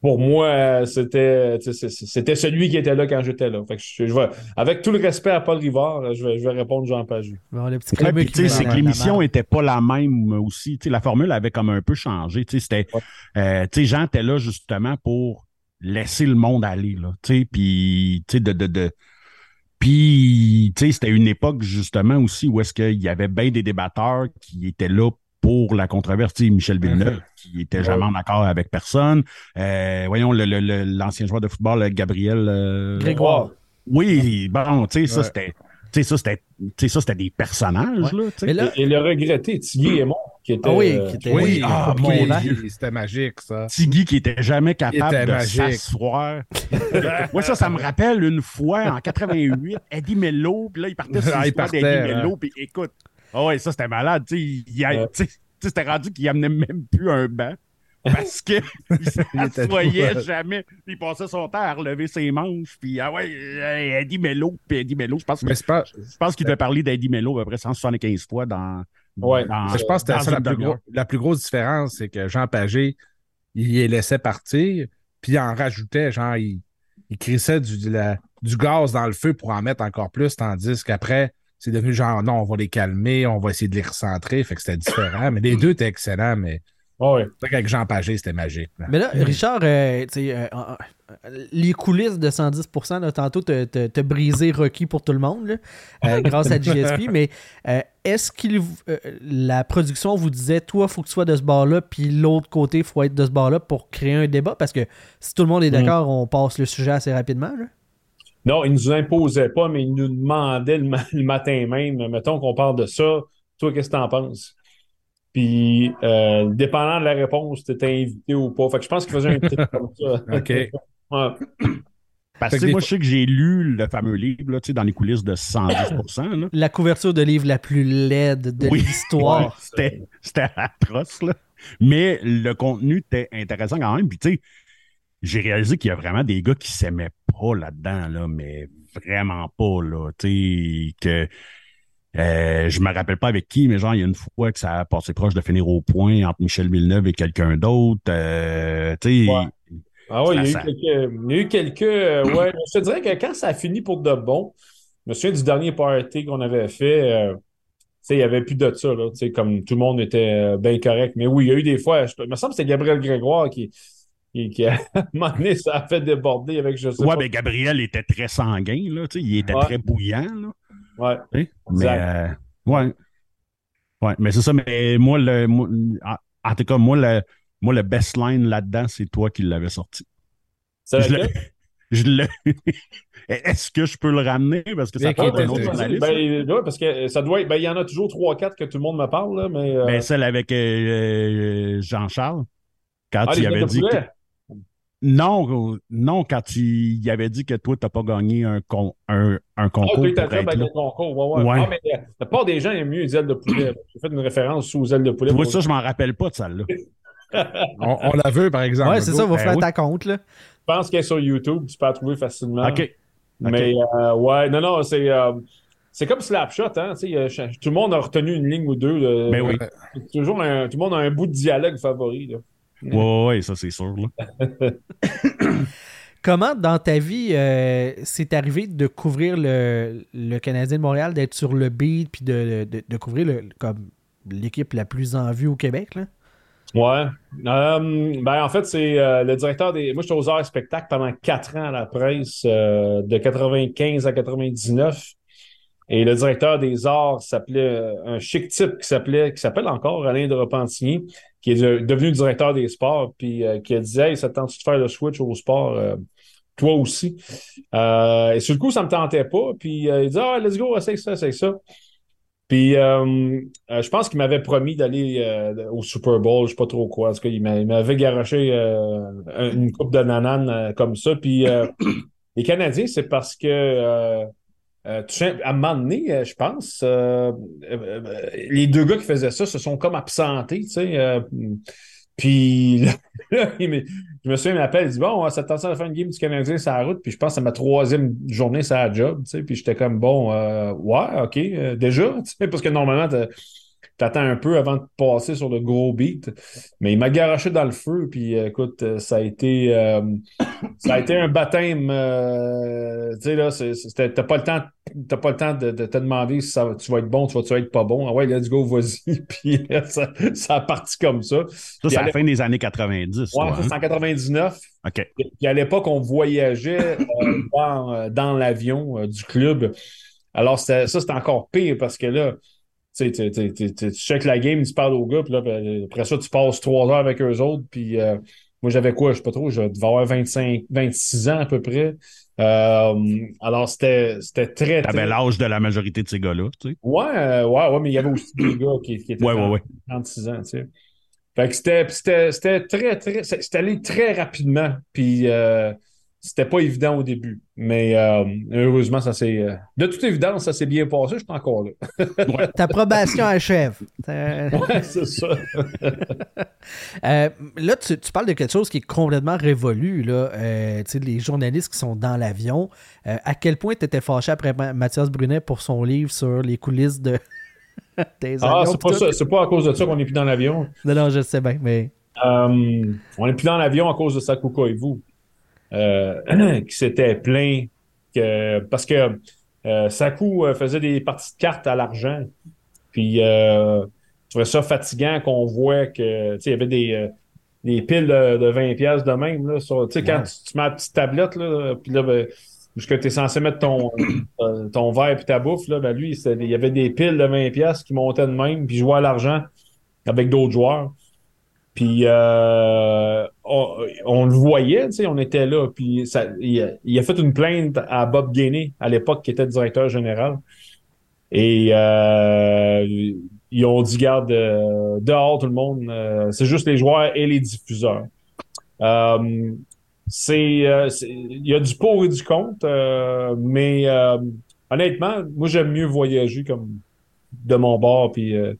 pour moi, c'était c'était celui qui était là quand j'étais là. Fait que je, je vais, avec tout le respect à Paul Rivard, je vais, je vais répondre Jean Pagé. Bon, c'est que l'émission la était pas la même aussi. Tu sais, la formule avait comme un peu changé. Tu sais, c'était, Ouais. euh, tu sais, Jean était là justement pour laisser le monde aller, là. Tu sais, puis, de, puis, tu sais, c'était une époque justement aussi où est-ce qu'il y avait bien des débatteurs qui étaient là pour la controverse. Tu sais, Michel Villeneuve, qui était jamais en accord avec personne. Euh, voyons, le- le- le- l'ancien joueur de football, Gabriel. euh, Grégoire. Oui, bon, tu sais, ça, Ouais. c'était. Tu sais, ça, c'était, tu sais, ça, c'était des personnages, là, sais. Mais là, Et, et le regretté, Thierry Aymon, qui était. Ah oui, euh, qui était. Oui, ah, mon. Dieu, c'était magique, ça. Tiggy qui était jamais capable était de magique. s'asseoir. Moi, ça, ça me rappelle une fois en 88, Eddie Mello, puis là, il partait sur Ah, il l'histoire partait, d'Eddie hein. Mello, puis écoute, ah ouais, ça, c'était malade, tu sais, il- il a- Ouais. tu sais, tu sais, c'était rendu qu'il amenait même plus un banc. Parce que il tout- jamais, il passait son temps à relever ses manches, puis ah ouais, euh, Eddie Mello, puis Eddie Mello, je pense, que- pas, je pense qu'il devait parler d'Eddie Mello à peu près 175 fois dans. Ouais. dans- je pense que c'était ça la plus, demi-heure. gros- la plus grosse différence, c'est que Jean Pagé, il les laissait partir, puis il en rajoutait, genre, il, il crissait du, la- du gaz dans le feu pour en mettre encore plus, tandis qu'après, c'est devenu genre, non, on va les calmer, on va essayer de les recentrer, fait que c'était différent. Mais les deux étaient excellents, mais Ah vrai qu'avec Jean Pagé, c'était magique. là. Mais là, Richard, euh, tu sais, euh, euh, les coulisses de 110%, là, tantôt, t'as brisé Rocky pour tout le monde, là, euh, grâce à GSP, mais euh, est-ce que la production vous disait, toi, faut que tu sois de ce bord-là, puis l'autre côté, faut être de ce bord-là pour créer un débat? Parce que si tout le monde est d'accord, on passe le sujet assez rapidement. Là. Non, il nous imposait pas, mais il nous demandait le, ma- le matin même. Mettons qu'on parle de ça. Toi, qu'est-ce que t'en penses? Puis, euh, dépendant de la réponse, t'étais invité ou pas. Fait que je pense qu'il faisait un truc comme ça. OK. Ouais. Parce que moi, fois- je sais que j'ai lu le fameux livre, là, tu sais, dans les coulisses de 110 là. La couverture de livre la plus laide de Oui. l'histoire. Ouais, C'était c'était atroce, là. Mais le contenu était intéressant quand même. Puis, tu sais, j'ai réalisé qu'il y a vraiment des gars qui s'aimaient pas là-dedans, là, mais vraiment pas, là. Tu sais, que. Euh, je me rappelle pas avec qui, mais genre, il y a une fois que ça a passé proche de finir au point entre Michel Villeneuve et quelqu'un d'autre. euh, tu sais, Ouais. Ah ouais, il y a eu quelques. Il y a eu quelques euh, ouais, je te dirais que quand ça a fini pour de bon, je me souviens du dernier party qu'on avait fait. euh, il n'y avait plus de ça, là. Comme tout le monde était bien correct. Mais oui, il y a eu des fois. je- il me semble que c'était Gabriel Grégoire qui, qui, qui, à un moment donné, ça a fait déborder avec je sais Ouais, pas. ben Gabriel était très sanguin, là, il était Ouais. très bouillant, là. Ouais. tu sais? Mais, Exact. euh, ouais. Ouais, mais c'est ça, mais moi, le, moi, en, tout cas, moi, le, moi, le best line là-dedans, c'est toi qui l'avais sorti. C'est le- je le. Est-ce que je peux le ramener? Parce que ça parle d'un autre journaliste. Ben, ouais, parce que ça doit être. Ben, il y en a toujours 3-4 que tout le monde me parle, là, mais. euh, Ben, celle avec euh, euh, Jean-Charles. Quand ah, il avait dit. que-. Non, non, quand il, il avait dit que toi, tu n'as pas gagné un, con- un, un Ah, concours tu as pour fait être avec là. le concours. Ouais, ouais. Ouais. Ah, mais euh, la plupart des gens aiment mieux les ailes de poulet. J'ai fait une référence aux ailes de poulet. Tu pour- ça, je m'en rappelle pas de celle-là. On, on la veut, par exemple. Ouais, c'est ça, va Ben faire oui. ta compte, là. Je pense qu'elle est sur YouTube. Tu peux la trouver facilement. OK. Mais euh, ouais, non, non, c'est. euh, c'est comme Slapshot, hein? tu tout le monde a retenu une ligne ou deux. là. Ben oui. C'est Toujours un- tout le monde a un bout de dialogue favori. Là. Ouais, ouais, ouais, ça, c'est sûr. Là. Comment, dans ta vie, euh, c'est arrivé de couvrir le, le Canadien de Montréal, d'être sur le beat, puis de, de, de couvrir le, comme l'équipe la plus en vue au Québec, là? Ouais. Euh, ben, en fait, c'est euh, le directeur des. Moi, j'étais aux arts et spectacles pendant quatre ans à la presse, euh, de 95 à 99. Et le directeur des arts s'appelait euh, un chic type qui s'appelait, qui s'appelle encore Alain de Repentigny, qui est de- devenu directeur des sports, puis euh, qui dit Hey, ça te tente de faire le switch au sport, euh, toi aussi? Euh, et sur le coup, ça me tentait pas. Puis euh, il dit Ah, let's go, essaye ça, essaye ça. Puis je pense qu'il m'avait promis d'aller au Super Bowl, je sais pas trop quoi. En tout il m'a- il m'avait garoché une coupe de nananes euh, comme ça. Puis les Canadiens, c'est parce que euh, tout simple- à un moment donné, euh, je pense, euh, les deux gars qui faisaient ça se sont comme absentés, tu sais. puis là, me- je me souviens, il m'appelle, il dit Bon, ça t'attend à faire une game du Canadien sur la route, puis je pense que c'est ma troisième journée sur la job, tu sais. Puis j'étais comme Bon, ouais, OK, déjà, tu sais, parce que normalement, t'attends un peu avant de passer sur le gros beat. Mais il m'a garoché dans le feu, puis euh, écoute, euh, ça a été euh, ça a été un baptême. euh, tu sais, là, t'as pas le temps, pas le temps de, de te demander si ça, tu vas être bon, tu vas, tu vas être pas bon. Ah ouais, let's go, vas-y. Puis ça, ça a parti comme ça. Ça, c'est la fin des années 90. Ouais, toi, hein? c'est en 99. OK. Puis à l'époque, on voyageait euh, dans, dans l'avion du club. Alors, ça, c'était encore pire parce que là, tu sais, tu- tu- tu- tu- tu checkes la game, tu parles aux gars, puis là, ben, après ça, tu passes trois heures avec eux autres. Puis euh, moi, j'avais quoi? Je sais pas trop, je devais avoir 25, 26 ans à peu près. Euh, alors, c'était très, T'avais très... l'âge de la majorité de ces gars-là, tu sais. Ouais, euh, ouais, ouais, mais il y avait aussi des gars qui, qui étaient Ouais, ouais, ouais. 36 ans, tu sais. Fait que c'était, très, très, c'était allé très rapidement, puis c'était pas évident au début. Mais euh, heureusement, ça s'est, euh, de toute évidence, ça s'est bien passé, je suis encore là. Ta probation achève. Ouais, c'est ça. euh, là, tu, tu parles de quelque chose qui est complètement révolu. Là. Euh, tu sais, les journalistes qui sont dans l'avion. Euh, à quel point tu étais fâché après Ma- Mathias Brunet pour son livre sur les coulisses de... des Ah, c'est pas ça, c'est pas à cause de ça qu'on n'est plus dans l'avion. Non, non, je sais bien, mais... Euh, on n'est plus dans l'avion à cause de Sakuka et vous, euh, qui s'était plaint que parce que euh, Saku euh, faisait des parties de cartes à l'argent. Puis euh, je trouvais ça fatigant qu'on voit que tu sais, il y avait des, euh, des piles de, de 20 pièces de même là, sur, tu sais, quand Ouais. tu, tu mets la petite tablette là, puis là ben, jusque tu es censé mettre ton, euh, ton verre et ta bouffe là, ben lui il y avait des piles de 20 pièces qui montaient de même puis jouait à l'argent avec d'autres joueurs. Puis euh, on, on le voyait, tu sais, on était là. Puis ça, il, a, il a fait une plainte à Bob Gainey, à l'époque, qui était directeur général. Et euh, ils ont dit, garde, euh, dehors tout le monde, euh, c'est juste les joueurs et les diffuseurs. Euh, c'est, euh, il y a du pour et du contre, euh, mais euh, honnêtement, moi j'aime mieux voyager comme de mon bord, puis euh,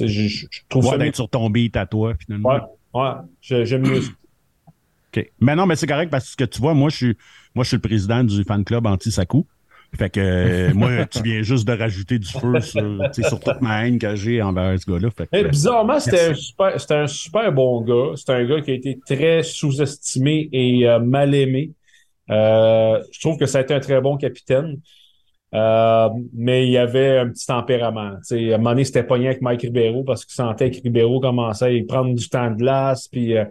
je, trouve Ouais, ça mieux. d'être sur ton beat à toi, finalement. Ouais, ouais, j'aime mieux. OK. Mais non, mais c'est correct parce que tu vois, moi, je suis, moi, je suis le président du fan club anti-Saku. Fait que euh, moi, tu viens juste de rajouter du feu sur, toute ma haine que j'ai envers ce gars-là. Que, Eh, bizarrement, c'était un, super, c'était un super bon gars. C'est un gars qui a été très sous-estimé et euh, mal aimé. Euh, je trouve que ça a été un très bon capitaine. Euh, mais il y avait un petit tempérament. Tu sais, à un moment donné, c'était pogné avec Mike Ribeiro parce qu'il sentait que Ribeiro commençait à prendre du temps de glace. Puis, euh,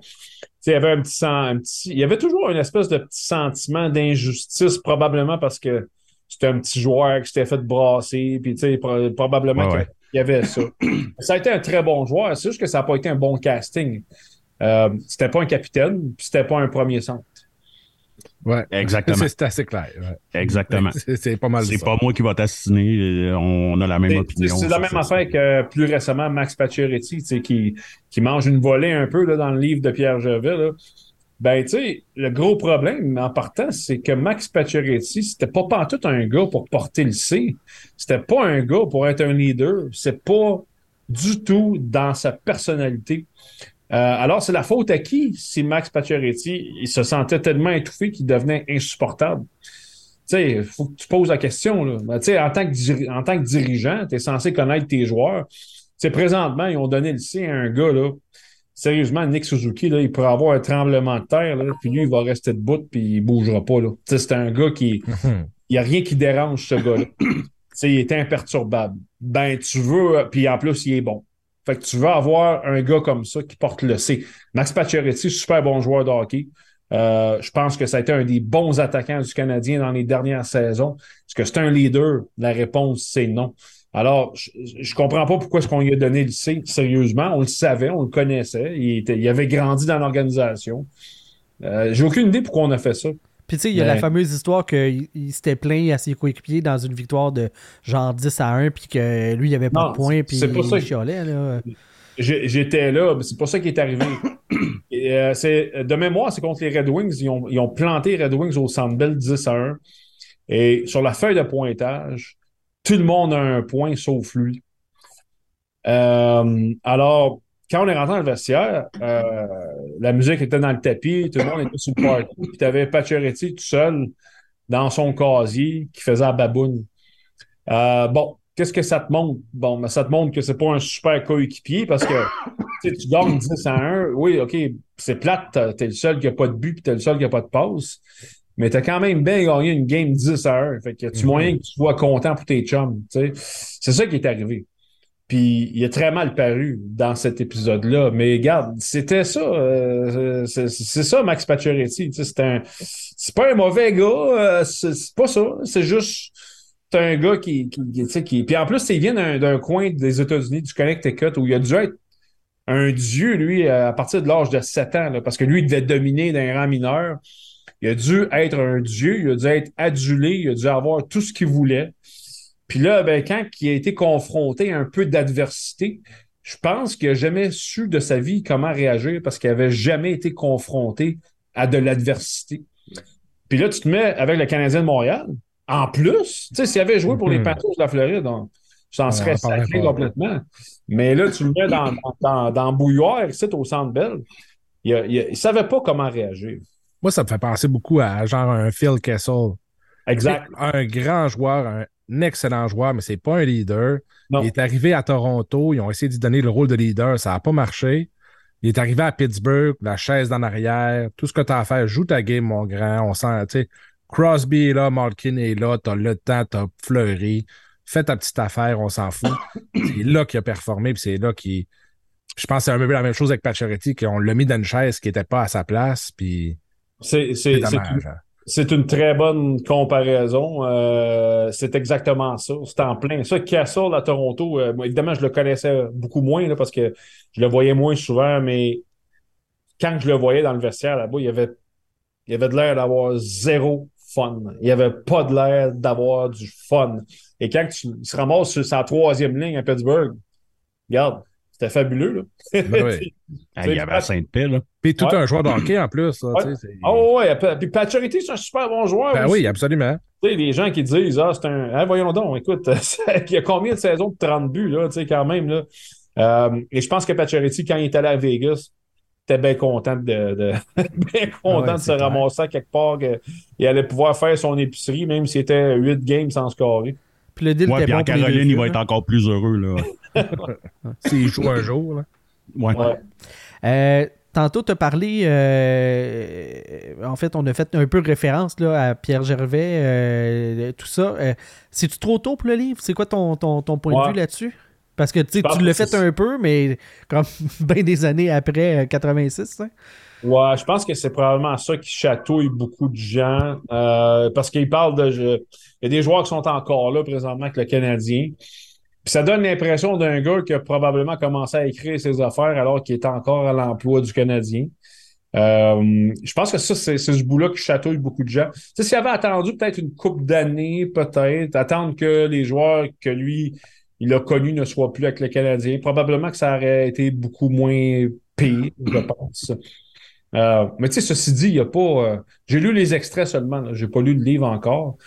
il y avait un petit, un petit, il y avait toujours une espèce de petit sentiment d'injustice, probablement parce que c'était un petit joueur qui s'était fait brasser. Puis, pro- probablement Ouais, qu'il ouais. y avait ça. ça a été un très bon joueur. C'est juste que ça n'a pas été un bon casting. Euh, c'était pas un capitaine, puis c'était pas un premier centre. Ouais. Exactement. C'est assez clair. ouais. Exactement. C'est pas mal C'est pas moi qui va t'assassiner. euh, On a la même opinion. C'est la même ça. affaire que plus récemment Max Pacioretty, tu sais, qui, qui mange une volée un peu là, dans le livre de Pierre Gervais. Là. Ben, tu sais, le gros problème en partant, c'est que Max Pacioretty, c'était pas pantoute un gars pour porter le C. C'était pas un gars pour être un leader. C'est pas du tout dans sa personnalité. Euh, alors, c'est la faute à qui si Max Pacioretty, il se sentait tellement étouffé qu'il devenait insupportable? Tu sais, il faut que tu poses la question. Là. Ben, tu sais, en, tant que en tant que dirigeant, tu es censé connaître tes joueurs. Tu sais, présentement, ils ont donné le C à un gars, là. Sérieusement, Nick Suzuki, là, il pourrait avoir un tremblement de terre, là, puis lui, il va rester debout, puis il bougera pas. C'est un gars qui. Il n'y a rien qui dérange ce gars-là. Tu sais, il est imperturbable. Ben, tu veux, puis en plus, il est bon. Fait que tu veux avoir un gars comme ça qui porte le C. Max Pacioretty, super bon joueur de hockey. Euh, je pense que ça a été un des bons attaquants du Canadien dans les dernières saisons. Est-ce que c'est un leader? La réponse, c'est non. Alors, je, je comprends pas pourquoi est-ce qu'on lui a donné le C. Sérieusement, on le savait, on le connaissait. Il, avait grandi dans l'organisation. Euh, J'ai aucune idée pourquoi on a fait ça. Puis tu sais, il y a la fameuse histoire qu'il il s'était plaint à ses coéquipiers dans une victoire de genre 10 à 1, puis que lui, il avait pas Non, de points, puis ça il que- chialait. Là. J'étais là, mais c'est pas ça qui est arrivé. Et, euh, de mémoire, c'est contre les Red Wings. Ils ont, ils ont planté les Red Wings au Centre Bell 10 à 1. Et sur la feuille de pointage, tout le monde a un point sauf lui. Euh, alors, quand on est rentré dans le vestiaire, euh, la musique était dans le tapis, tout le monde était sur le party, puis tu avais Pacioretty tout seul dans son casier qui faisait la baboune. Euh, bon, qu'est-ce que ça te montre? Bon, ben, ça te montre que c'est pas un super coéquipier parce que tu gagnes 10 à 1. Oui, OK, c'est plate, t'es le seul qui a pas de but, puis t'es le seul qui a pas de passe. Mais t'as quand même bien gagné une game 10 à 1. Fait que tu Mhm. moyen que tu sois content pour tes chums. tu sais. C'est ça qui est arrivé. Puis il a très mal paru dans cet épisode-là. Mais regarde, c'était ça. euh, c'est ça, Max Pacioretty. C'est un. C'est pas un mauvais gars. euh, c'est pas ça. C'est juste. Un gars qui. qui, qui, Puis en plus, il vient d'un coin des États-Unis, du Connecticut, où il a dû être un dieu, lui, à partir de l'âge de 7 ans, parce que lui, il devait dominer d'un rang mineur. Il a dû être un dieu, il a dû être adulé, il a dû avoir tout ce qu'il voulait. Puis là, ben, quand il a été confronté à un peu d'adversité, je pense qu'il n'a jamais su de sa vie comment réagir parce qu'il n'avait jamais été confronté à de l'adversité. Puis là, tu te mets avec le Canadien de Montréal. En plus, tu sais, s'il avait joué pour les Mhm. Panthers de la Floride, on, j'en serais sacré pas. complètement. Mais là, tu le mets dans, dans, dans, dans Bouilloire, ici, au Centre Bell. Il ne savait pas comment réagir. Moi, ça me fait penser beaucoup à genre un Phil Kessel. Exact. Un grand joueur, un excellent joueur, mais c'est pas un leader. Non. Il est arrivé à Toronto, ils ont essayé de lui donner le rôle de leader, ça n'a pas marché. Il est arrivé à Pittsburgh, la chaise d'en arrière, tout ce que tu as à faire, joue ta game, mon grand. On sent, tu sais, Crosby est là, Malkin est là, t'as le temps, t'as fleuri. Fais ta petite affaire, on s'en fout. c'est là qu'il a performé, puis c'est là qu'il. Je pense que c'est un peu la même chose avec Pacioretty, qu'on l'a mis dans une chaise qui n'était pas à sa place, puis c'est dommage. hein. C'est une très bonne comparaison. Euh, c'est exactement ça. C'est en plein. Ça, Castle à Toronto, euh, évidemment, je le connaissais beaucoup moins là, parce que je le voyais moins souvent, mais quand je le voyais dans le vestiaire là-bas, il y avait, il avait de l'air d'avoir zéro fun. Il n'y avait pas de l'air d'avoir du fun. Et quand tu il se ramasse sur sa troisième ligne à Pittsburgh, regarde, c'était fabuleux. Là. Ben oui. Ah, il y avait à Sainte-Paix, là. Puis tout Ouais. un joueur de hockey en plus. là, Ouais. Oh ouais, puis Pacioretty, c'est un super bon joueur. ben aussi. oui, absolument. Tu sais, les gens qui disent Ah, c'est un. Ah, voyons donc, écoute, il y a combien de saisons de 30 buts, là, tu sais, quand même, là? Euh, et je pense que Pacioretty, quand il est allé à Vegas, était bien content de, de- bien content Ouais, de se clair. ramasser à quelque part qu'il allait pouvoir faire son épicerie, même s'il était 8 games sans scorer. Puis le deal Ouais, était puis bon en pour les Caroline, il va être encore plus heureux, là. S'il joue un jour. Là. Ouais. Ouais. Euh, tantôt, tu as parlé. euh, en fait, on a fait un peu référence là, à Pierre Gervais, euh, tout ça. Euh, C'est-tu trop tôt pour le livre? C'est quoi ton, ton, ton point Ouais. de vue là-dessus? Parce que tu l'as fait un peu, mais comme bien des années après euh, 86. hein. Ouais, je pense que c'est probablement ça qui chatouille beaucoup de gens. euh, parce qu'il parle de. Il y a des joueurs qui sont encore là présentement avec le Canadien. Puis ça donne l'impression d'un gars qui a probablement commencé à écrire ses affaires alors qu'il est encore à l'emploi du Canadien. Euh, je pense que ça, c'est ce bout-là qui chatouille beaucoup de gens. Tu sais, s'il avait attendu peut-être une coupe d'années, peut-être, attendre que les joueurs que lui, il a connus ne soient plus avec le Canadien, probablement que ça aurait été beaucoup moins pire, je pense. Euh, mais tu sais, ceci dit, il n'y a pas. Euh, j'ai lu les extraits seulement, j'ai pas lu le livre encore.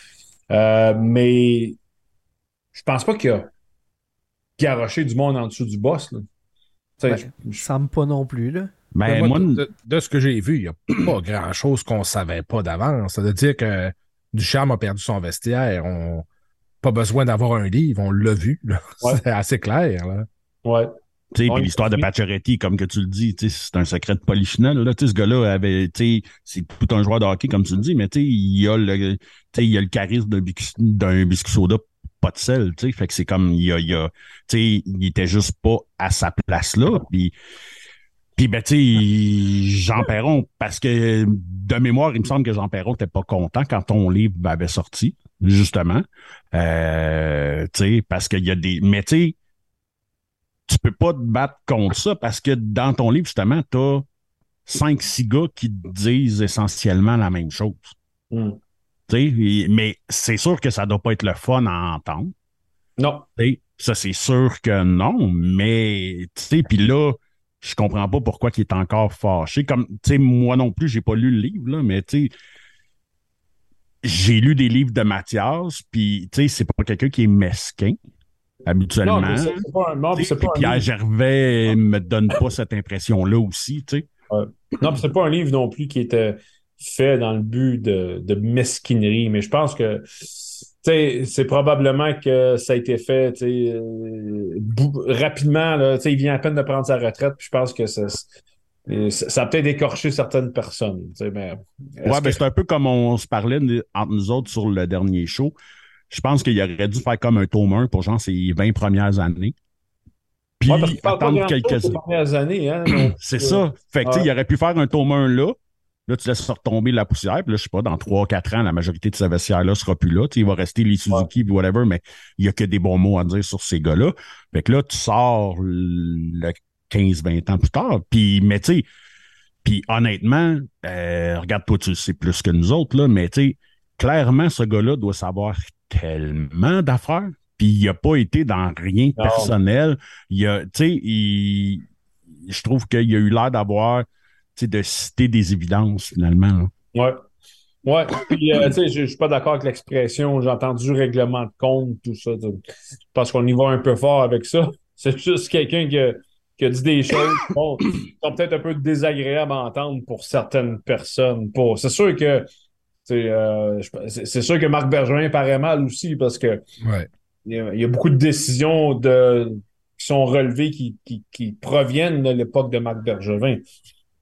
Euh, mais je pense pas qu'il a garoché du monde en dessous du boss. Là. Ben, semble pas non plus. Là. Ben, moi, de, ce que j'ai vu, il n'y a pas grand-chose qu'on ne savait pas d'avance. C'est-à-dire que Ducharme a perdu son vestiaire. On pas besoin d'avoir un livre, on l'a vu. C'est assez clair. Là. Ouais. Puis l'histoire de Pacioretty, comme que tu le dis, c'est un secret de polichinelle. Là. Ce gars-là avait, c'est tout un joueur de hockey, comme tu le dis, mais il a le, il a le charisme d'un biscuit soda, pas de sel. Fait que c'est comme il a, il, a, il était juste pas à sa place là. Puis, puis ben, tu sais, Jean Perron, parce que de mémoire, il me semble que Jean Perron n'était pas content quand ton livre avait sorti, justement. Euh, tu sais, parce qu'il y a des. Mais tu sais, tu peux pas te battre contre ça parce que dans ton livre, justement, tu as cinq, six gars qui disent essentiellement la même chose. Mm. Mais c'est sûr que ça doit pas être le fun à entendre. Non. ça, c'est sûr que non, mais puis là, je comprends pas pourquoi il est encore fâché. Comme, moi non plus, j'ai pas lu le livre, là, mais j'ai lu des livres de Mathias, puis c'est pas quelqu'un qui est mesquin habituellement. Non, c'est pas un, Pierre Gervais me donne pas cette impression-là aussi, tu sais. Non, c'est pas un livre non plus qui était fait dans le but de, mesquinerie, mais je pense que c'est probablement que ça a été fait euh, rapidement. Là, il vient à peine de prendre sa retraite, puis je pense que ça, ça a peut-être écorché certaines personnes. Mais ouais, ben, c'est un peu comme on se parlait entre nous autres sur le dernier show je pense qu'il aurait dû faire comme un tome 1 pour genre ses 20 premières années. Puis attendre quelques années. Hein, c'est ça. Fait que, il aurait pu faire un tome 1 là. Là, tu laisses retomber la poussière. Puis là, je sais pas, dans 3-4 ans, la majorité de ce vestiaire-là sera plus là. il va rester les Suzuki ou whatever, mais il n'y a que des bons mots à dire sur ces gars-là. Fait que là, tu sors le 15-20 ans plus tard. Puis, mais tu sais, puis honnêtement, euh, regarde, toi, tu sais plus que nous autres, là, mais tu sais, clairement, ce gars-là doit savoir tellement d'affaires, puis il n'a pas été dans rien de personnel. Il a, sais, je trouve qu'il a eu l'air d'avoir, de citer des évidences, finalement. Oui. Ouais, puis euh, tu sais, je suis pas d'accord avec l'expression, j'ai entendu règlement de compte, tout ça. Parce qu'on y va un peu fort avec ça. C'est juste quelqu'un qui qui a, dit des choses qui sont peut-être un peu désagréables à entendre pour certaines personnes. C'est sûr que euh, c'est sûr que Marc Bergevin paraît mal aussi parce que il, y a, beaucoup de décisions de, qui sont relevées qui, qui, proviennent de l'époque de Marc Bergevin.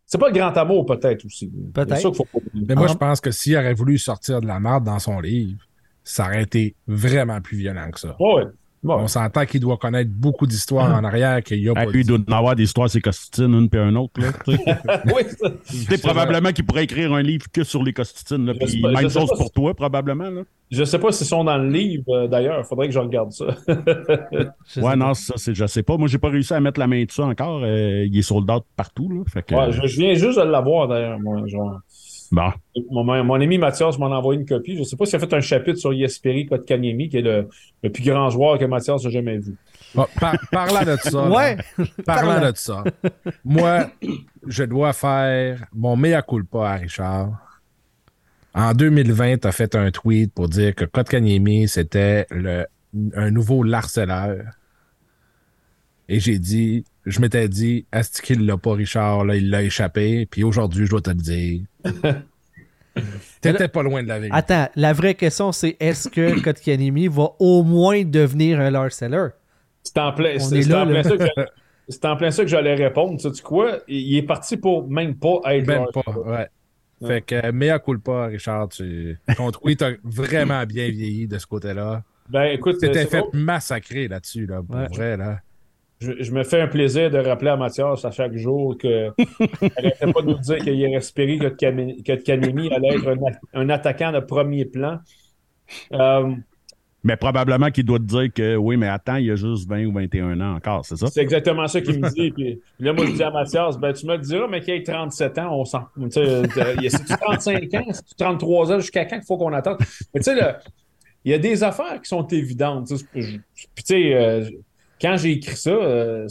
C'est pas le grand amour, peut-être aussi. Peut-être. Mais moi, je pense que s'il aurait voulu sortir de la merde dans son livre, ça aurait été vraiment plus violent que ça. Ouais. On s'entend qu'il doit connaître beaucoup d'histoires en arrière qu'il y a pas. Puis il doit en avoir des histoires, c'est costitines, une puis un autre. Là, oui, c'est probablement qu'il pourrait écrire un livre que sur les costitines. Là, puis même chose pour toi, probablement. Là. Je sais pas s'ils sont dans le livre, euh, d'ailleurs. Il faudrait que je regarde ça. ouais, non, ça, c'est, je sais pas. Moi, j'ai pas réussi à mettre la main dessus encore. Euh, il est soldat partout. Là, fait que, ouais, je, viens juste de l'avoir, d'ailleurs. Moi, genre. Mon, ami Mathias m'en a envoyé une copie. Je ne sais pas s'il a fait un chapitre sur Yesperi Kotkaniemi, qui est le, plus grand joueur que Mathias n'a jamais vu. parlant de ça. ouais. Parlant de ça. Moi, je dois faire mon mea culpa à Richard. En 2020, tu as fait un tweet pour dire que Kotkaniemi, c'était un nouveau larceleur. Et j'ai dit, je m'étais dit, est-ce qu'il l'a pas, Richard? Là, il l'a échappé. Puis aujourd'hui, je dois te le dire. T'étais pas loin de la vérité. Attends, la vraie question, c'est est-ce que Kotkanemi va au moins devenir un large seller? C'est en plein, c'est, en plein ça que c'est en plein ça que j'allais répondre. Tu sais quoi? Il est parti pour même pas être même pas, ouais. Fait que, mea culpa, Richard. Tu... Ton tweet a vraiment bien vieilli de ce côté-là. Ben, écoute, tu t'es fait massacrer là-dessus, là, pour vrai, là je, me fais un plaisir de rappeler à Mathias à chaque jour qu'elle n'arrêtait pas de nous dire qu'il est espéré que, que Kanemi allait être un, attaquant de premier plan. Euh, Mais probablement qu'il doit te dire que oui, mais attends, il y a juste 20 ou 21 ans encore, c'est ça? C'est exactement ça qu'il me dit. Puis, là, moi, je dis à Mathias, ben, tu me le diras, mais qu'il ait 37 ans, on s'en. Tu sais, c'est-tu 35 ans, c'est-tu 33 ans, jusqu'à quand il faut qu'on attende? Mais tu sais, il y a des affaires qui sont évidentes. Puis, tu sais, euh, quand j'ai écrit ça, euh,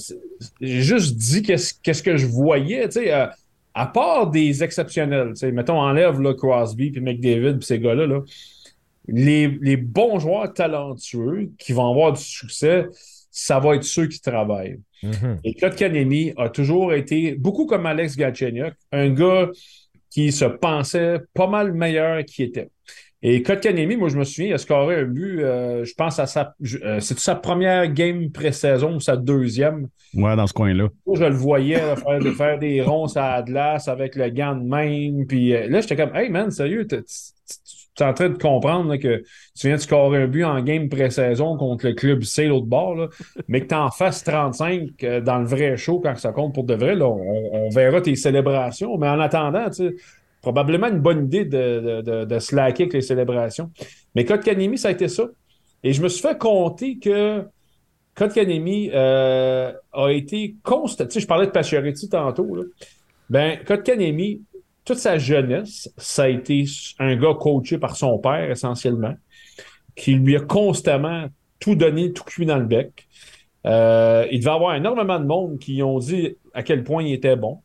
j'ai juste dit qu'est-ce que je voyais, tu sais. Euh, à part des exceptionnels, tu sais, mettons, enlève là, Crosby puis McDavid puis ces gars-là, là, les, bons joueurs talentueux qui vont avoir du succès, ça va être ceux qui travaillent. Mm-hmm. Et Claude Kanemi a toujours été, beaucoup comme Alex Galchenyuk, un gars qui se pensait pas mal meilleur qu'il était. Et Kanemi, moi, je me souviens, il a scoré un but, euh, je pense à sa. Euh, c'est sa première game pré-saison ou sa deuxième? Ouais, dans ce coin-là. Je le voyais faire, faire, des ronces à glace avec le gant de même. Puis euh, là, j'étais comme, hey man, sérieux, tu es en train de comprendre que tu viens de scorer un but en game pré-saison contre le club C, l'autre bord, là, mais que tu en fasses 35 dans le vrai show quand ça compte pour de vrai. Là, on, on verra tes célébrations. Mais en attendant, tu sais probablement une bonne idée de, de, de, slacker avec les célébrations. Mais Code Kanemi, ça a été ça. Et je me suis fait compter que Code Kanemi euh, a été constant. Tu sais, je parlais de Pacioretty tantôt. Là. Ben, Code Kanemi, toute sa jeunesse, ça a été un gars coaché par son père essentiellement, qui lui a constamment tout donné, tout cuit dans le bec. Euh, il devait avoir énormément de monde qui ont dit à quel point il était bon.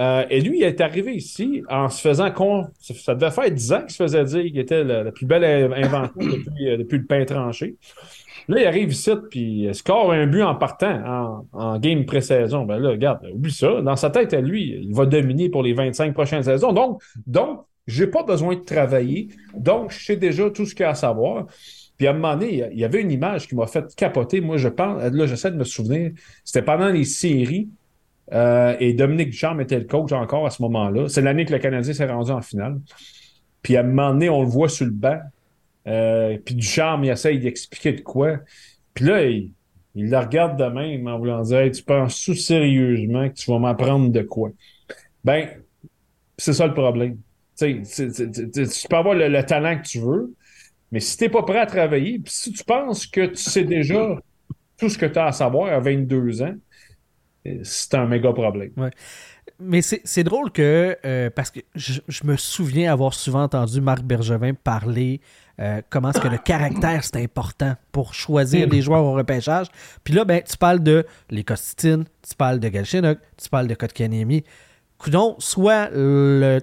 Euh, et lui, il est arrivé ici en se faisant con. Ça devait faire 10 ans qu'il se faisait dire qu'il était la, plus belle invention euh, depuis, le pain tranché. Là, il arrive ici, puis il score un but en partant en, game pré-saison. Ben là, regarde, oublie ça. Dans sa tête, lui, il va dominer pour les 25 prochaines saisons. Donc, donc je n'ai pas besoin de travailler. Donc, je sais déjà tout ce qu'il y a à savoir. Puis à un moment donné, il y avait une image qui m'a fait capoter. Moi, je pense, là, j'essaie de me souvenir. C'était pendant les séries. Euh, et Dominique Ducharme était le coach encore à ce moment-là. C'est l'année que le Canadien s'est rendu en finale. Puis à un moment donné, on le voit sur le banc. Euh, puis Ducharme, il essaye d'expliquer de quoi. Puis là, il, il, le regarde de même en voulant dire Tu penses tout sérieusement que tu vas m'apprendre de quoi? Ben, c'est ça le problème. tu peux avoir le, talent que tu veux, mais si tu n'es pas prêt à travailler, puis si tu penses que tu sais déjà tout ce que tu as à savoir à 22 ans, c'est un méga problème. Mais c'est drôle que, euh, parce que je, me souviens avoir souvent entendu Marc Bergevin parler euh, comment est-ce que le caractère c'est important pour choisir des joueurs au repêchage. Puis là, ben, tu parles de les Costitines, tu parles de Galchenyuk, tu parles de Kotkaniemi. Coudon, soit le,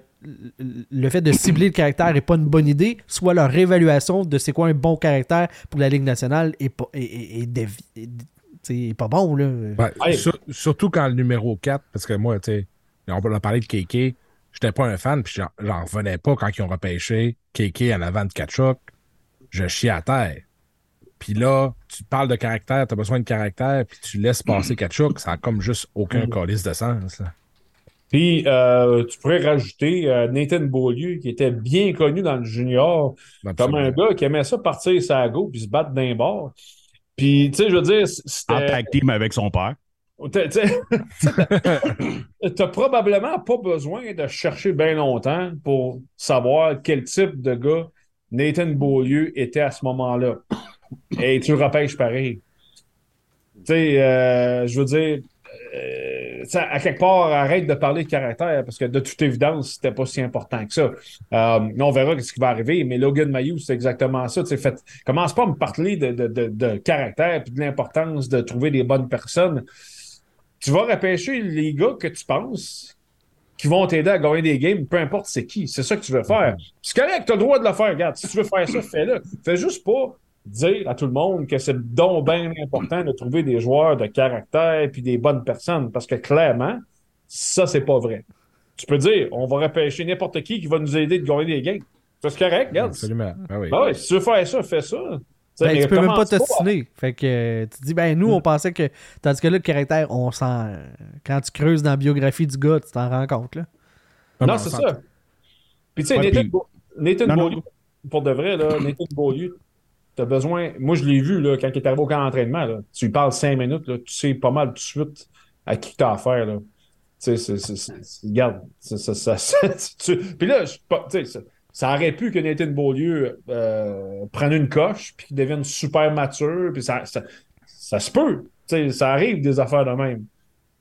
le fait de cibler le caractère n'est pas une bonne idée, soit leur évaluation de c'est quoi un bon caractère pour la Ligue nationale est, est, est, c'est pas bon, là. surtout quand le numéro 4, parce que moi, tu sais, on a parlé de KK, j'étais pas un fan, puis j'en revenais pas quand ils ont repêché KK en avant de Kachuk. Je chie à terre. Puis là, tu parles de caractère, tu as besoin de caractère, puis tu laisses passer Kachuk, ça n'a comme juste aucun mm. calice de sens. Puis, euh, tu pourrais rajouter euh, Nathan Beaulieu, qui était bien connu dans le junior, comme un gars qui aimait ça partir sa go puis se battre d'un bord. Puis, tu sais, je veux dire. En tag team avec son père. T'as probablement pas besoin de chercher bien longtemps pour savoir quel type de gars Nathan Beaulieu était à ce moment-là. Et tu le repêches pareil. Tu sais, euh, je veux dire, euh, à quelque part, arrête de parler de caractère parce que de toute évidence, c'était pas si important que ça. Euh, on verra ce qui va arriver, mais Logan Mayou, c'est exactement ça. Fait, commence pas à me parler de, de, de, caractère et de l'importance de trouver des bonnes personnes. Tu vas repêcher les gars que tu penses qui vont t'aider à gagner des games, peu importe c'est qui. C'est ça que tu veux faire. C'est correct, tu as le droit de le faire. Regarde, si tu veux faire ça, fais-le. Fais juste pas dire à tout le monde que c'est donc bien important de trouver des joueurs de caractère puis des bonnes personnes parce que clairement, ça, c'est pas vrai. Tu peux dire, on va repêcher n'importe qui qui va nous aider de gagner des gains. C'est correct, regarde. Absolument. Ah oui. Ah si tu veux faire ça, fais ça. Ben, tu peux même pas t'ostiner. Fait que euh, tu dis, ben nous, on pensait que. Tandis que là, le caractère, on sent. Quand tu creuses dans la biographie du gars, tu t'en rends compte, là. Non, c'est ça. Puis tu sais, Nathan, Beaulieu, pour de vrai, là, Nathan Beaulieu, tu as besoin. Moi, je l'ai vu là, quand il est arrivé au camp d'entraînement. Là, tu lui parles cinq minutes, là, tu sais pas mal tout de suite à qui tu as affaire. Là. Tu sais, regarde, ça, ça, Puis là, je, ça aurait pu que Nathan Beaulieu euh, prenne une coche puis qu'il devienne super mature. Puis ça, ça, ça se peut. sais, ça arrive des affaires de même.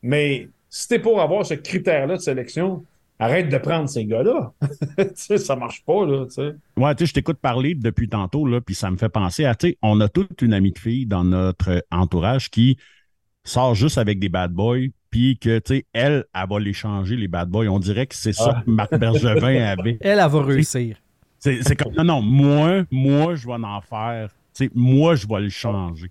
Mais si t'es pour avoir ce critère-là de sélection, arrête de prendre ces gars-là. ça marche pas, là. sais. Ouais, tu sais, je t'écoute parler depuis tantôt, là, puis ça me fait penser à, tu sais, on a toute une amie de fille dans notre entourage qui sort juste avec des bad boys, puis que, tu sais, elle, elle va les changer, les bad boys. On dirait que c'est ça ah. que Marc Bergevin avait. Elle, elle va réussir. C'est comme, non, non, moi, moi, je vais en faire. Tu sais, moi, je vais le changer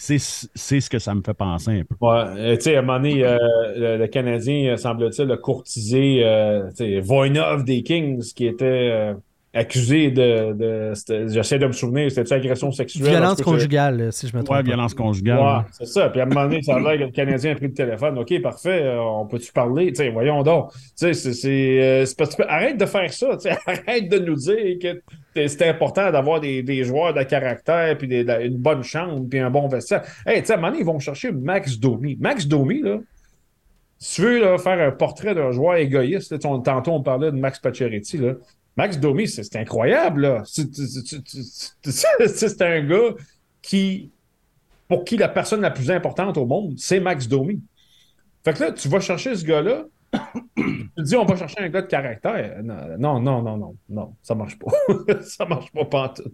c'est ce que ça me fait penser un peu. Ouais, euh, tu sais, à un moment donné, euh, le, Canadien, semble-t-il, a courtisé euh, Voinov des Kings, qui était accusé de. de J'essaie de me souvenir, c'était agression sexuelle. Violence conjugale, si je me trompe. Ouais, violence conjugale. Ouais, c'est ça. Puis à un moment donné, ça a l'air que le Canadien a pris le téléphone. OK, parfait, euh, on peut-tu parler? sais, voyons donc. C'est euh, parce que arrête de faire ça. Arrête de nous dire que c'est important d'avoir des, des, joueurs de caractère, puis des, une bonne chambre, puis un bon vestiaire. Hey, à un moment donné, ils vont chercher Max Domi. Max Domi, là. Si tu veux là, faire un portrait d'un joueur égoïste, là, tantôt on parlait de Max Pacioretty, là. Max Domi, c'est incroyable. C'est un gars qui, pour qui la personne la plus importante au monde, c'est Max Domi. Fait que là, tu vas chercher ce gars-là, tu dis, on va chercher un gars de caractère. Non, non, non, non, non, ça marche pas. ça marche pas, pas en tout.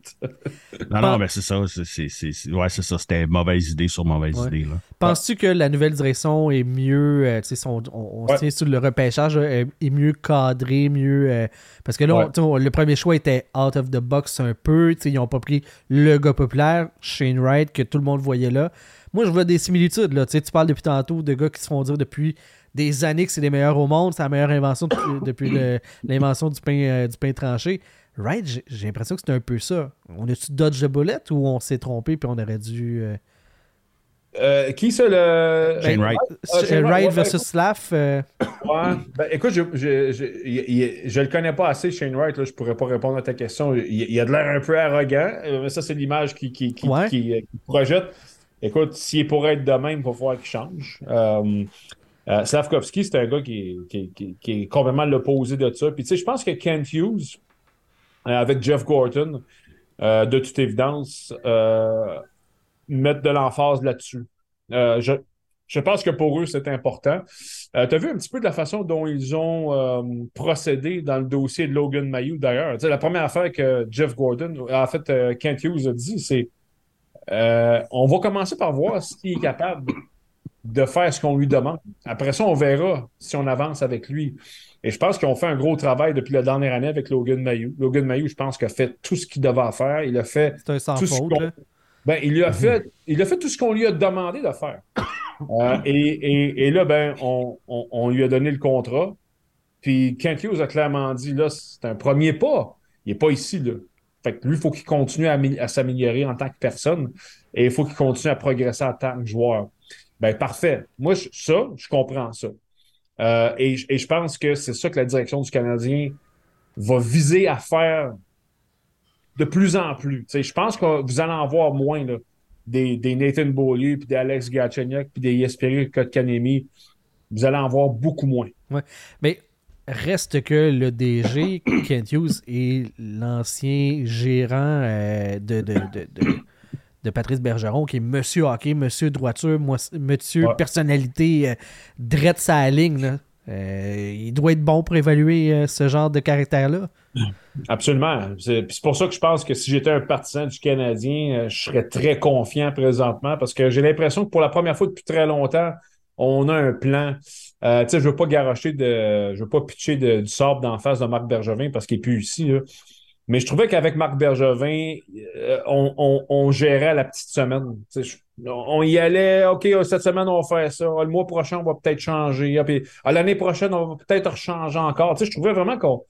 non, non, mais c'est ça. C'est, ouais, c'est ça. C'était mauvaise idée sur mauvaise idée. Penses-tu que la nouvelle direction est mieux, euh, tu sais, on, on tient sur le repêchage, est, mieux cadré, mieux. Euh, parce que là, le premier choix était out of the box un peu. Ils n'ont pas pris le gars populaire, Shane Wright, que tout le monde voyait là. Moi, je vois des similitudes. Là. Tu parles depuis tantôt de gars qui se font dire depuis des années que c'est les meilleurs au monde, c'est la meilleure invention depuis, l'invention du pain, euh, du pain tranché. Right, j'ai l'impression que c'est un peu ça. On a-tu dodge de bullet ou on s'est trompé puis on aurait dû. Euh, euh, qui c'est le. Shane Wright. Wright versus Slaff. Ouais. Ben, écoute, je, je, je, le connais pas assez, Shane Wright. Là, je pourrais pas répondre à ta question. Il, a de l'air un peu arrogant. Mais ça, c'est l'image qui, qui, qui, qui, projette. Écoute, s'il est pour être de même, il va falloir qu'il change. Euh, Slavkovski, c'est un gars qui, est complètement l'opposé de ça. Puis, tu sais, je pense que Kent Hughes, euh, avec Jeff Gorton, euh, de toute évidence, mettent de l'emphase là-dessus. je, pense que pour eux, c'est important. tu as vu un petit peu de la façon dont ils ont procédé dans le dossier de Logan Mayou, d'ailleurs. La première affaire que Jeff Gordon, en fait, Kent Hughes a dit, c'est on va commencer par voir s'il est capable de faire ce qu'on lui demande. Après ça, on verra si on avance avec lui. Et je pense qu'on fait un gros travail depuis la dernière année avec Logan Mayou. Logan Mayou, je pense qu'il a fait tout ce qu'il devait faire. Il a fait. C'est un sans tout faute, ben, il, a fait, il a fait tout ce qu'on lui a demandé de faire. Euh, et, là, ben, on, lui a donné le contrat. Puis Kent Hughes a clairement dit là, c'est un premier pas. Il n'est pas ici, là. Fait que lui, il faut qu'il continue à, à s'améliorer en tant que personne et il faut qu'il continue à progresser en tant que joueur. Ben, parfait. Moi, ça, je comprends ça. Euh, et, je pense que c'est ça que la direction du Canadien va viser à faire de plus en plus. je pense que vous allez en voir moins des, Nathan Beaulieu, puis des Alex Gatchenyuk, puis des Yesperi Kotkanemi. Vous allez en voir beaucoup moins. Ouais. Mais reste que le DG, Kent Hughes, est l'ancien gérant euh, de de Patrice Bergeron, qui est Monsieur Hockey, Monsieur Droiture, Monsieur Personnalité, euh, drette sa ligne. Euh, il doit être bon pour évaluer euh, ce genre de caractère-là. Absolument. C'est pour ça que je pense que si j'étais un partisan du Canadien, je serais très confiant présentement parce que j'ai l'impression que pour la première fois depuis très longtemps, on a un plan. Euh, je ne veux pas garocher de. Je veux pas pitcher du sable d'en face de Marc Bergevin parce qu'il n'est plus ici. Là. Mais je trouvais qu'avec Marc Bergevin, euh, on, gérait la petite semaine. on y allait, OK, cette semaine, on va faire ça. Le mois prochain, on va peut-être changer. Ah, l'année prochaine, on va peut-être rechanger encore. je trouvais vraiment qu'on.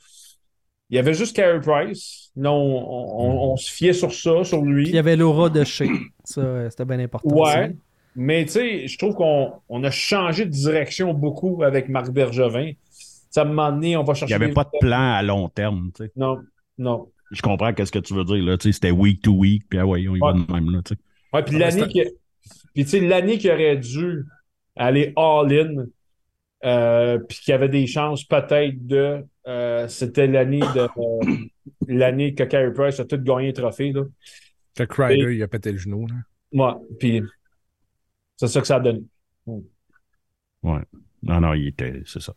Il y avait juste Carey Price. Là, on, se fiait sur ça, sur lui. il y avait l'aura de chez. Ça, c'était bien important. Ouais. Mais tu sais, je trouve qu'on a changé de direction beaucoup avec Marc Bergevin. Ça m'a donné, on va chercher. Il n'y avait pas de plan à long terme. Non. Non. Je comprends qu'est-ce que tu veux dire. Là. C'était week to week, puis ah ouais, on y va de même. Là, ouais, puis l'année qui... Puis, tu sais, l'année qui aurait dû aller all-in, euh, puis qu'il y avait des chances peut-être de euh, c'était l'année de euh, l'année que Carey Price a tout gagné le trophée. Là. Que Crider, il a pété le genou. Là. Ouais, puis c'est ça que ça a donné. Ouais. Non, non, il était. C'est ça.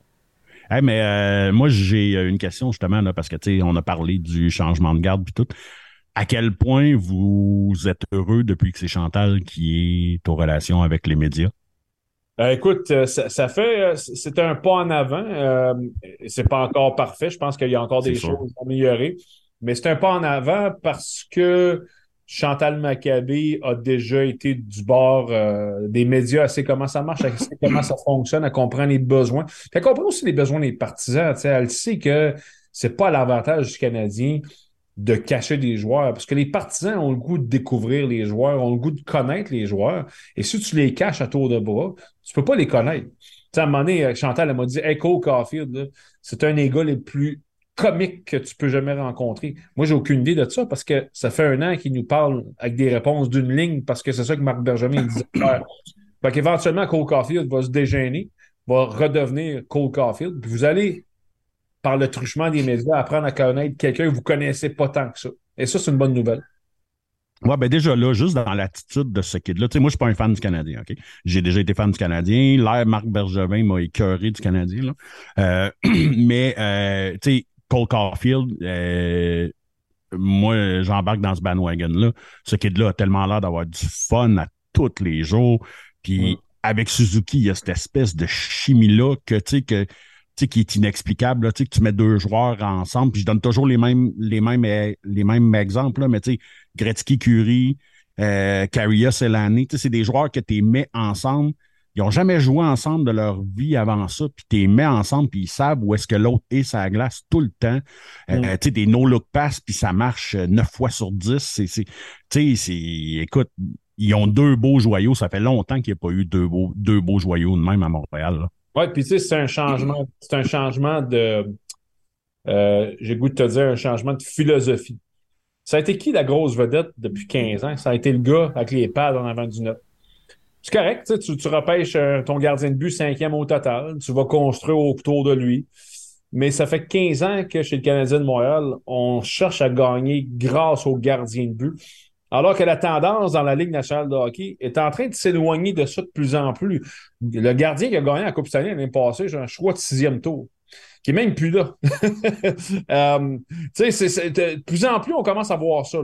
Hey, mais euh, moi, j'ai une question justement, là, parce que tu sais, on a parlé du changement de garde puis tout. À quel point vous êtes heureux depuis que c'est Chantal qui est aux relations avec les médias? Euh, écoute, euh, ça, ça fait, euh, c'est un pas en avant. Euh, c'est pas encore parfait. Je pense qu'il y a encore des sûr. choses à améliorer. Mais c'est un pas en avant parce que Chantal Maccabé a déjà été du bord euh, des médias. Elle sait comment ça marche, elle sait comment ça fonctionne, elle comprend les besoins. Elle comprend aussi les besoins des partisans. Elle sait que c'est pas l'avantage du Canadien de cacher des joueurs parce que les partisans ont le goût de découvrir les joueurs, ont le goût de connaître les joueurs. Et si tu les caches à tour de bras, tu peux pas les connaître. À un moment donné, Chantal, m'a dit Cole Caulfield, c'est un des gars les plus comiques que tu peux jamais rencontrer. Moi, j'ai aucune idée de ça parce que ça fait un an qu'il nous parle avec des réponses d'une ligne parce que c'est ça que Marc Bergevin disait. Fait qu'éventuellement, Cole Caulfield va se dégêner, va redevenir Cole Caulfield. Puis vous allez, par le truchement des médias, apprendre à connaître quelqu'un que vous connaissez pas tant que ça. Et ça, c'est une bonne nouvelle. Ouais, ben déjà là, juste dans l'attitude de ce kid-là, tu sais, moi, je suis pas un fan du Canadien, OK? J'ai déjà été fan du Canadien. L'air Marc Bergevin m'a écœuré du Canadien, là. Euh, mais, euh, tu sais, Cole Caulfield, euh, moi, j'embarque dans ce bandwagon-là. Ce kid-là a tellement l'air d'avoir du fun à tous les jours. Puis, Mm. avec Suzuki, il y a cette espèce de chimie-là que, tu sais, que qui est inexplicable, là, que tu mets deux joueurs ensemble, puis je donne toujours les mêmes, les mêmes, euh, les mêmes exemples, là, mais tu sais, Gretzky, Curie, euh, sais, c'est des joueurs que tu mets ensemble. Ils n'ont jamais joué ensemble de leur vie avant ça, puis tu les mets ensemble, puis ils savent où est-ce que l'autre est sa glace tout le temps. Euh, Mm. tu sais, des no-look pass, puis ça marche euh, neuf fois sur dix. Tu sais, c'est, écoute, ils ont deux beaux joyaux. Ça fait longtemps qu'il n'y a pas eu deux beaux, deux beaux joyaux de même à Montréal. Oui, puis tu sais, c'est un changement, c'est un changement de, euh, j'ai goût de te dire, un changement de philosophie. Ça a été qui la grosse vedette depuis 15 ans? Ça a été le gars avec les pads en avant du net. C'est correct, tu, repêches euh, ton gardien de but cinquième au total, tu vas construire autour de lui. Mais ça fait 15 ans que chez le Canadien de Montréal, on cherche à gagner grâce au gardien de but. Alors que la tendance dans la Ligue nationale de hockey est en train de s'éloigner de ça de plus en plus. Le gardien qui a gagné la Coupe Stanley l'année passée, j'ai un choix de sixième tour, qui est même plus là. Euh, de plus en plus, on commence à voir ça.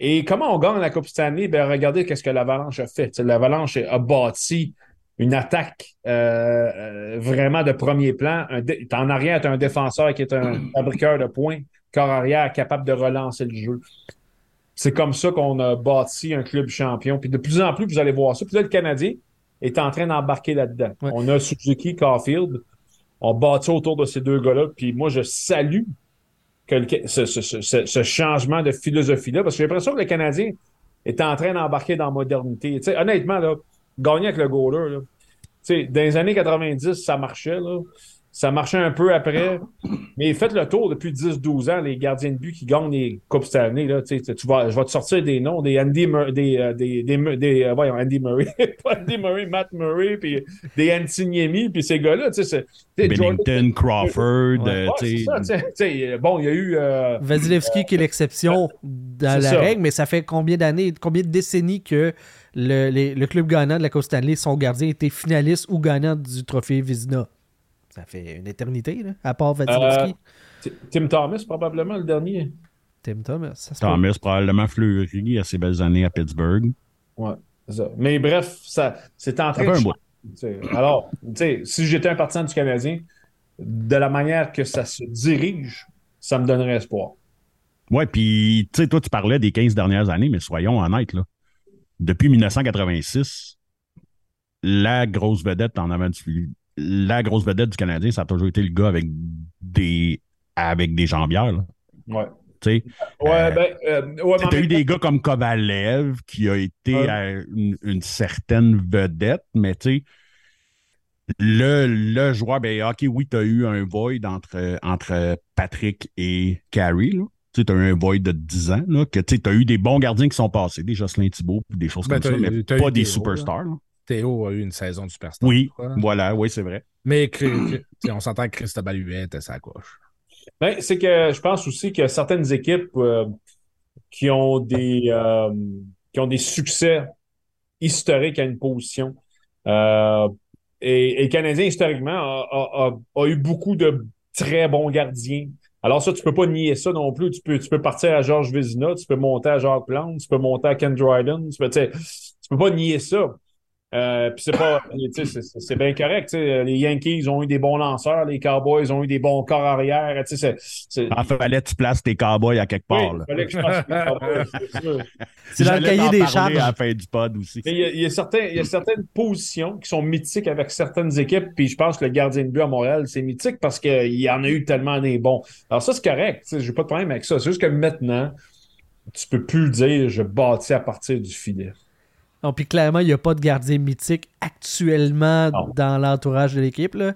Et comment on gagne la Coupe Stanley? Ben, regardez qu'est-ce que l'Avalanche a fait. L'Avalanche a bâti une attaque euh, euh, vraiment de premier plan. Un En arrière, tu as un défenseur qui est un fabriqueur de points, corps arrière capable de relancer le jeu. C'est comme ça qu'on a bâti un club champion. Puis de plus en plus, vous allez voir ça. Puis là, le Canadien est en train d'embarquer là-dedans. Ouais. On a Suzuki, Caulfield. On bâtit autour de ces deux gars-là. Puis moi, je salue que ce, ce- ce- ce- changement de philosophie-là, parce que j'ai l'impression que le Canadien est en train d'embarquer dans la modernité. Honnêtement, là, gagner avec le goaler, là, dans les années 90, ça marchait. Là. Ça marchait un peu après. Mais faites le tour depuis 10-12 ans, les gardiens de but qui gagnent les Coupes cette année. Là, tu sais, tu vas, je vais te sortir des noms, des Andy Murray, des, euh, des, des, Mur- des, euh, voyons, Andy Murray, pas Andy Murray, Matt Murray, puis des Antiniemi, puis ces gars-là, Bennington, Crawford, Ouais. euh, ça, tu sais, tu sais, bon, il y a eu. euh, Vasilevski qui est l'exception dans la ça. règle, mais ça fait combien d'années, combien de décennies que le, les- le club gagnant de la Coupe Stanley, son gardien, était finaliste ou gagnant du trophée Vizina? Ça fait une éternité, là, à part Vasilevski. T- Tim Thomas, probablement, le dernier. Tim Thomas, ça se peut. Thomas probablement fleuri à ses belles années à Pittsburgh. Ouais, c'est ça. Mais bref, ça, c'est en Ça train fait de un bout. changer, tu sais. Alors, tu sais, si j'étais un partisan du Canadien, de la manière que ça se dirige, ça me donnerait espoir. Ouais, puis tu sais, toi, tu parlais des 15 dernières années, mais soyons honnêtes, là. Depuis 1986, la grosse vedette en avant du la grosse vedette du Canadien, ça a toujours été le gars avec des avec des jambières. Là. Ouais. Tu Ouais, Euh, ben, euh, ouais, as eu des gars comme Kovalev qui a été Ouais. à une, une certaine vedette, mais tu sais, le, le joueur, ben, OK, oui, tu as eu un void entre, entre Patrick et Carey. Là. Tu as eu un void de 10 ans, là, que tu as eu des bons gardiens qui sont passés, des Jocelyn Thibault, des choses Ben, comme ça, mais pas des superstars. là. Théo a eu une saison de superstar. Oui, voilà, oui, c'est vrai. Mais on s'entend que Christophe Huet était sa gauche. Ben, c'est que je pense aussi que certaines équipes euh, qui ont des euh, qui ont des succès historiques à une position. Euh, et, et le Canadien, historiquement, a, a- a- a eu beaucoup de très bons gardiens. Alors ça, tu peux pas nier ça non plus. Tu peux, tu peux partir à Georges Vézina, tu peux monter à Jacques Plante, tu peux monter à Ken Dryden. Tu peux, tu peux pas nier ça. Euh, puis c'est pas, c'est- bien correct. tu sais. Les Yankees ont eu des bons lanceurs, les Cowboys ont eu des bons corps arrière. Tu sais, c'est, c'est- En fait, fallait que tu places tes cowboys à quelque oui, part. là. fallait que je Cowboys, c'est sûr. C'est dans le cahier des parler charges. à la fin du pod aussi. Il y, a, il y a certains, il y a certaines positions qui sont mythiques avec certaines équipes, puis je pense que le gardien de but à Montréal, c'est mythique parce qu'il y en a eu tellement des bons. Alors ça, c'est correct, j'ai pas de problème avec ça. C'est juste que maintenant, tu peux plus dire je bâtis à partir du filet. Non, puis clairement, il n'y a pas de gardien mythique actuellement Non. dans l'entourage de l'équipe. là.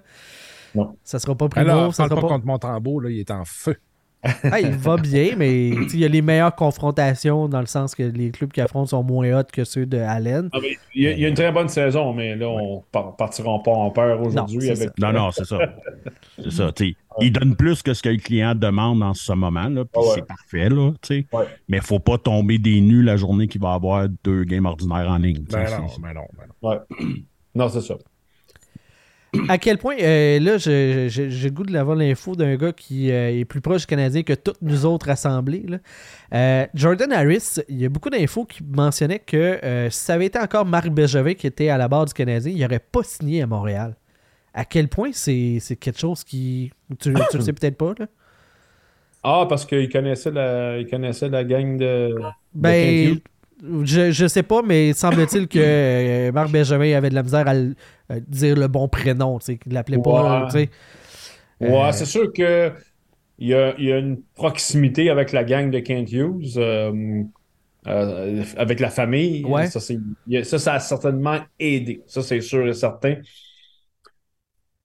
Non. Ça sera pas Primo, Alors, ça parle sera pas pas... contre Montembeau, là, il est en feu. Ah, il va bien, mais il y a les meilleures confrontations dans le sens que les clubs qui affrontent sont moins hot que ceux de Allen. Ah, mais il, y a, il y a une très bonne saison, mais là, on par- partira pas en peur aujourd'hui avec. Non, non, c'est ça. C'est ça. Il donne plus que ce que le client demande en ce moment, là, puis Ah ouais. c'est parfait, là, tu sais. Ouais. Mais faut pas tomber des nus la journée qu'il va avoir deux games ordinaires en ligne. Ben non, ben non, ben non. Ouais. Non, c'est ça. À quel point, euh, là, j'ai le goût de l'avoir l'info d'un gars qui euh, est plus proche du Canadien que toutes nous autres assemblés. là. Euh, Jordan Harris, il y a beaucoup d'infos qui mentionnaient que si ça avait été encore Marc Bergevin qui était à la barre du Canadien, il n'aurait pas signé à Montréal. À quel point c'est quelque chose qui. Tu, tu le sais peut-être pas, là? Ah, parce qu'il connaissait la, il connaissait la gang de. de Ben, Kent je, je sais pas, mais semble-t-il que euh, Marc Benjamin avait de la misère à à dire le bon prénom, tu sais, qu'il l'appelait pas, tu sais. Ouais, Euh, c'est sûr que il y a, il y a une proximité avec la gang de Kent Hughes, euh, euh, avec la famille. Ouais. Ça, ça, ça a certainement aidé. Ça, c'est sûr et certain.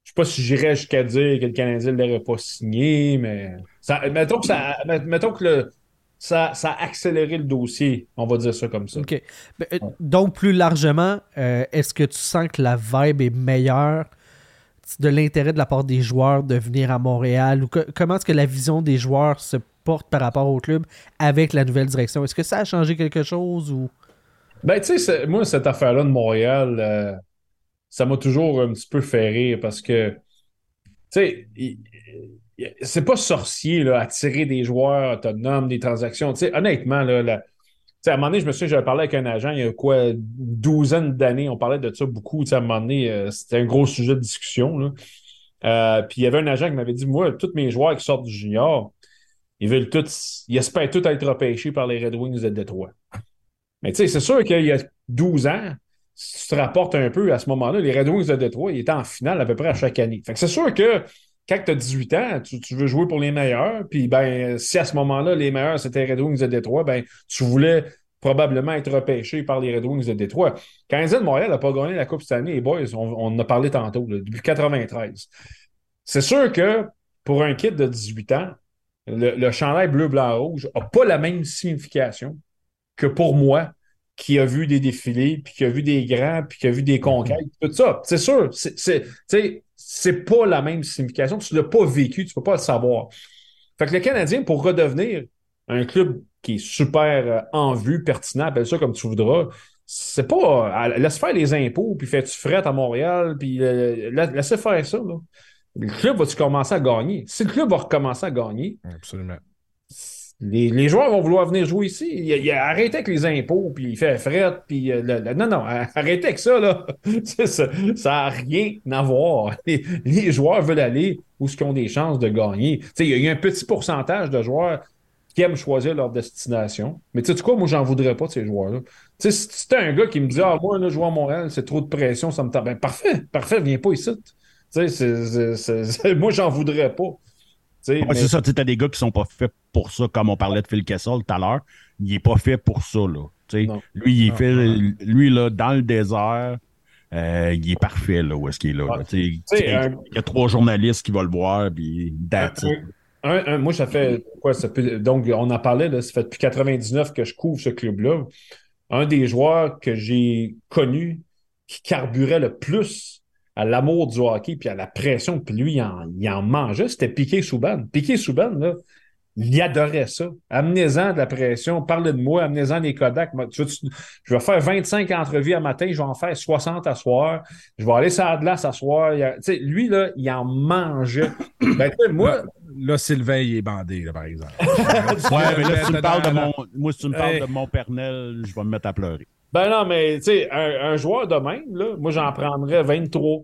Je sais pas si j'irais jusqu'à dire que le Canadien ne l'aurait pas signé, mais ça, mettons que, ça, mettons que le, ça, ça a accéléré le dossier, on va dire ça comme ça. OK. Ben, euh, Donc, plus largement, euh, est-ce que tu sens que la vibe est meilleure de l'intérêt de la part des joueurs de venir à Montréal? Ou que- comment est-ce que la vision des joueurs se porte par rapport au club avec la nouvelle direction? Est-ce que ça a changé quelque chose ou... Ben, tu sais, moi, cette affaire-là de Montréal, euh, ça m'a toujours un petit peu fait rire parce que, tu sais, c'est pas sorcier, là, attirer des joueurs autonomes, des transactions. Honnêtement, là, à un moment donné, je me souviens, j'avais parlé avec un agent il y a quoi, une douzaine d'années, on parlait de ça beaucoup. À un moment donné, euh, c'était un gros sujet de discussion, là. Euh, puis il y avait un agent qui m'avait dit, moi, tous mes joueurs qui sortent du junior, ils veulent tous, ils espèrent tous être repêchés par les Red Wings de Détroit. Mais tu sais, c'est sûr qu'il y a 12 ans, si tu te rapportes un peu à ce moment-là, les Red Wings de Détroit, ils étaient en finale à peu près à chaque année. Fait que c'est sûr que quand tu as 18 ans, tu, tu veux jouer pour les meilleurs, puis ben, si à ce moment-là, les meilleurs, c'était Red Wings de Détroit, ben, tu voulais probablement être repêché par les Red Wings de Détroit. Quand de Montréal n'a pas gagné la Coupe cette année, les boys, on, on en a parlé tantôt, là, depuis 93. C'est sûr que pour un kid de 18 ans, le, le chandail bleu-blanc-rouge n'a pas la même signification que pour moi, qui a vu des défilés, puis qui a vu des grands, puis qui a vu des conquêtes, tout ça. C'est sûr, c'est, c'est, pas la même signification. Tu l'as pas vécu, tu peux pas le savoir. Fait que le Canadien, pour redevenir un club qui est super euh, en vue, pertinent, appelle ça comme tu voudras, c'est pas. euh, laisse faire les impôts, puis fais-tu fret à Montréal, puis euh, la- laissez faire ça. Le club va-tu commencer à gagner? Si le club va recommencer à gagner, Absolument. Les, joueurs vont vouloir venir jouer ici. Il, il a arrêté avec les impôts, puis il fait fret, puis euh, le- non, non, arrêtez avec ça, là. Ça n'a rien à voir. Les, joueurs veulent aller où ils ont des chances de gagner. Tu Il y a un petit pourcentage de joueurs qui aiment choisir leur destination. Mais tu sais quoi, moi, j'en voudrais pas de ces joueurs-là. Tu si c'était un gars qui me dit Ah, moi, là, jouer à Montréal, c'est trop de pression, ça me tape. Ben, parfait, parfait, viens pas ici. Tu sais, moi, j'en voudrais pas. Ouais, mais- C'est ça, tu as des gars qui sont pas faits pour ça, comme on parlait de Phil Kessel tout à l'heure. Il est pas fait pour ça, là. Tu sais, Non. Lui, il est fait, lui, là, dans le désert, euh, il est parfait, là, où est-ce qu'il est là. un- Il y a trois journalistes qui vont le voir, puis. Un- un- moi, ça fait quoi? Ça peut- donc, on en parlait, là, ça fait depuis 99 que je couvre ce club-là. Un des joueurs que j'ai connu qui carburait le plus à l'amour du hockey, puis à la pression, puis lui, il en, il en mangeait, c'était Piqué Souban. Piqué Souban, là, il adorait ça. Amenez-en de la pression, parlez de moi, amenez-en des Kodak. je vais faire 25 entrevues à matin, je vais en faire 60 à soir. Je vais aller sur la glace à soir. lui, là, il en mangeait. Ben, moi, là, Sylvain, il est bandé, par exemple. ouais, mais là, si tu me parles de mon, moi, si tu me parles de mon pernel, je vais me mettre à pleurer. Ben non, mais tu sais, un, joueur de même, là, moi, j'en prendrais 23.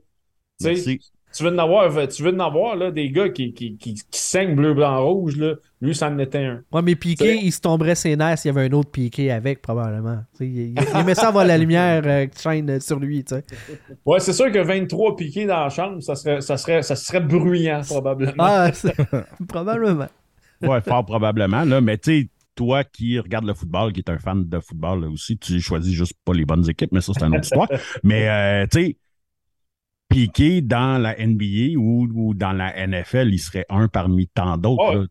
Merci. Tu veux en avoir, tu veux en avoir là, des gars qui, qui, qui, qui saignent bleu, blanc, rouge. Là. Lui, ça en était un. Ouais, mais Piqué, il se tomberait ses nerfs s'il y avait un autre Piqué avec, probablement. il, il, aimait ça avoir la lumière euh, qui chaîne sur lui. sais. Ouais, c'est sûr que 23 Piqué dans la chambre, ça serait, ça serait, ça serait bruyant, probablement. Ah, probablement. Ouais, fort probablement. Là, mais tu sais, toi qui regardes le football, qui est un fan de football aussi, tu choisis juste pas les bonnes équipes, mais ça, c'est une autre histoire. Mais euh, tu sais, Piqué dans la NBA ou, dans la NFL, il serait un parmi tant d'autres.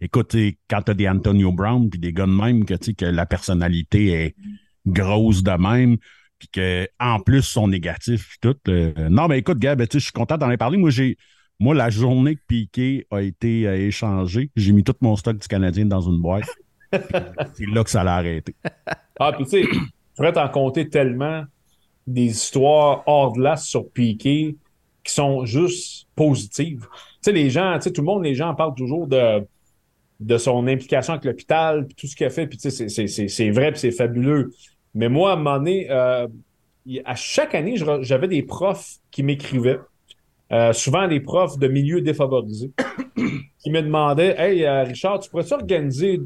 écoute, quand tu as des Antonio Brown puis des gars de même, que, que la personnalité est grosse de même, puis qu'en plus sont négatifs tout. Euh, non, mais écoute, Gab, je suis content d'en parlé. Moi, j'ai moi, la journée que Piqué a été euh, échangé, j'ai mis tout mon stock du Canadien dans une boîte. c'est là que ça l'a arrêté. Ah, puis tu sais, je pourrais t'en compter tellement des histoires hors de glace sur Piqué qui sont juste positives. Tu sais, les gens, tu sais, tout le monde, les gens parlent toujours de, de son implication avec l'hôpital, puis tout ce qu'il a fait, puis tu sais, c'est vrai, puis c'est fabuleux. Mais moi, à un moment donné, euh, à chaque année, j'avais des profs qui m'écrivaient, euh, souvent des profs de milieux défavorisés, qui me demandaient Hey, euh, Richard, tu pourrais-tu organiser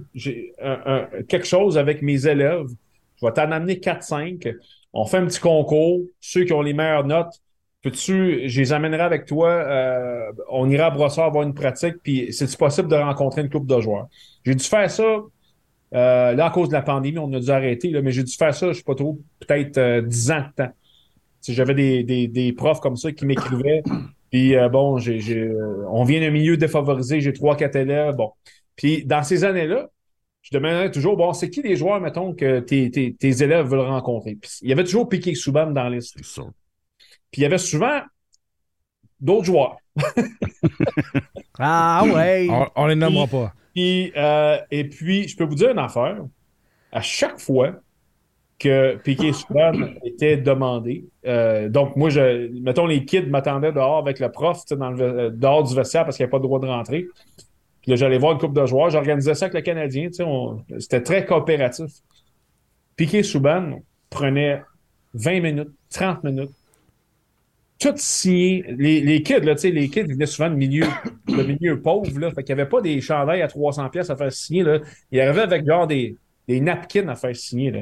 quelque chose avec mes élèves? Je vais t'en amener 4-5 on fait un petit concours. Ceux qui ont les meilleures notes, peux-tu, je les amènerai avec toi. Euh, on ira à Brossard avoir une pratique, puis c'est possible de rencontrer une couple de joueurs. J'ai dû faire ça. Là, à cause de la pandémie, on a dû arrêter, mais j'ai dû faire ça, je sais pas trop, peut-être euh, 10 ans de temps. J'avais des, des, profs comme ça qui m'écrivaient, puis euh, bon, j'ai, on vient d'un milieu défavorisé, j'ai trois, quatre élèves, bon. Puis dans ces années-là, je demandais toujours, bon, c'est qui les joueurs, mettons, que tes, tes, élèves veulent rencontrer? il y avait toujours Piqué Souban dans la liste. Puis il y avait souvent d'autres joueurs. ah ouais! On, les nommera pas. Puis, euh, et puis, je peux vous dire une affaire. À chaque fois que Piqué Souban était demandé, euh, donc moi, mettons, les kids m'attendaient dehors avec le prof, dans le, euh, dehors du vestiaire parce qu'il n'y avait pas le droit de rentrer. Puis là, j'allais voir une coupe de joueurs. J'organisais ça avec le Canadien. C'était très coopératif. Piqué Souban prenait 20 minutes, 30 minutes. Tout signé. Les, les kids, là, les kids venaient souvent de milieu, de milieu pauvre. Là, fait qu'il n'y avait pas des chandails à 300 pièces à faire signer. Là. Ils arrivaient avec genre des, des napkins à faire signer. Là.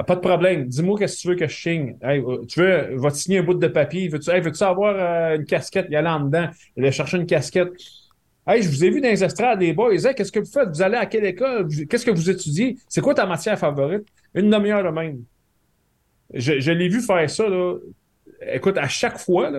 Ah, pas de problème. Dis-moi qu'est-ce que tu veux que je signe. Euh, tu veux, va signer un bout de papier. Veux-tu veux avoir euh, une casquette? Il allait en dedans. Il allait chercher une casquette. Hey, je vous ai vu dans les estrades, les boys. qu'est-ce que vous faites? Vous allez à quelle école? Qu'est-ce que vous étudiez? C'est quoi ta matière favorite? Une demi-heure de même. Je, l'ai vu faire ça, là. Écoute, à chaque fois,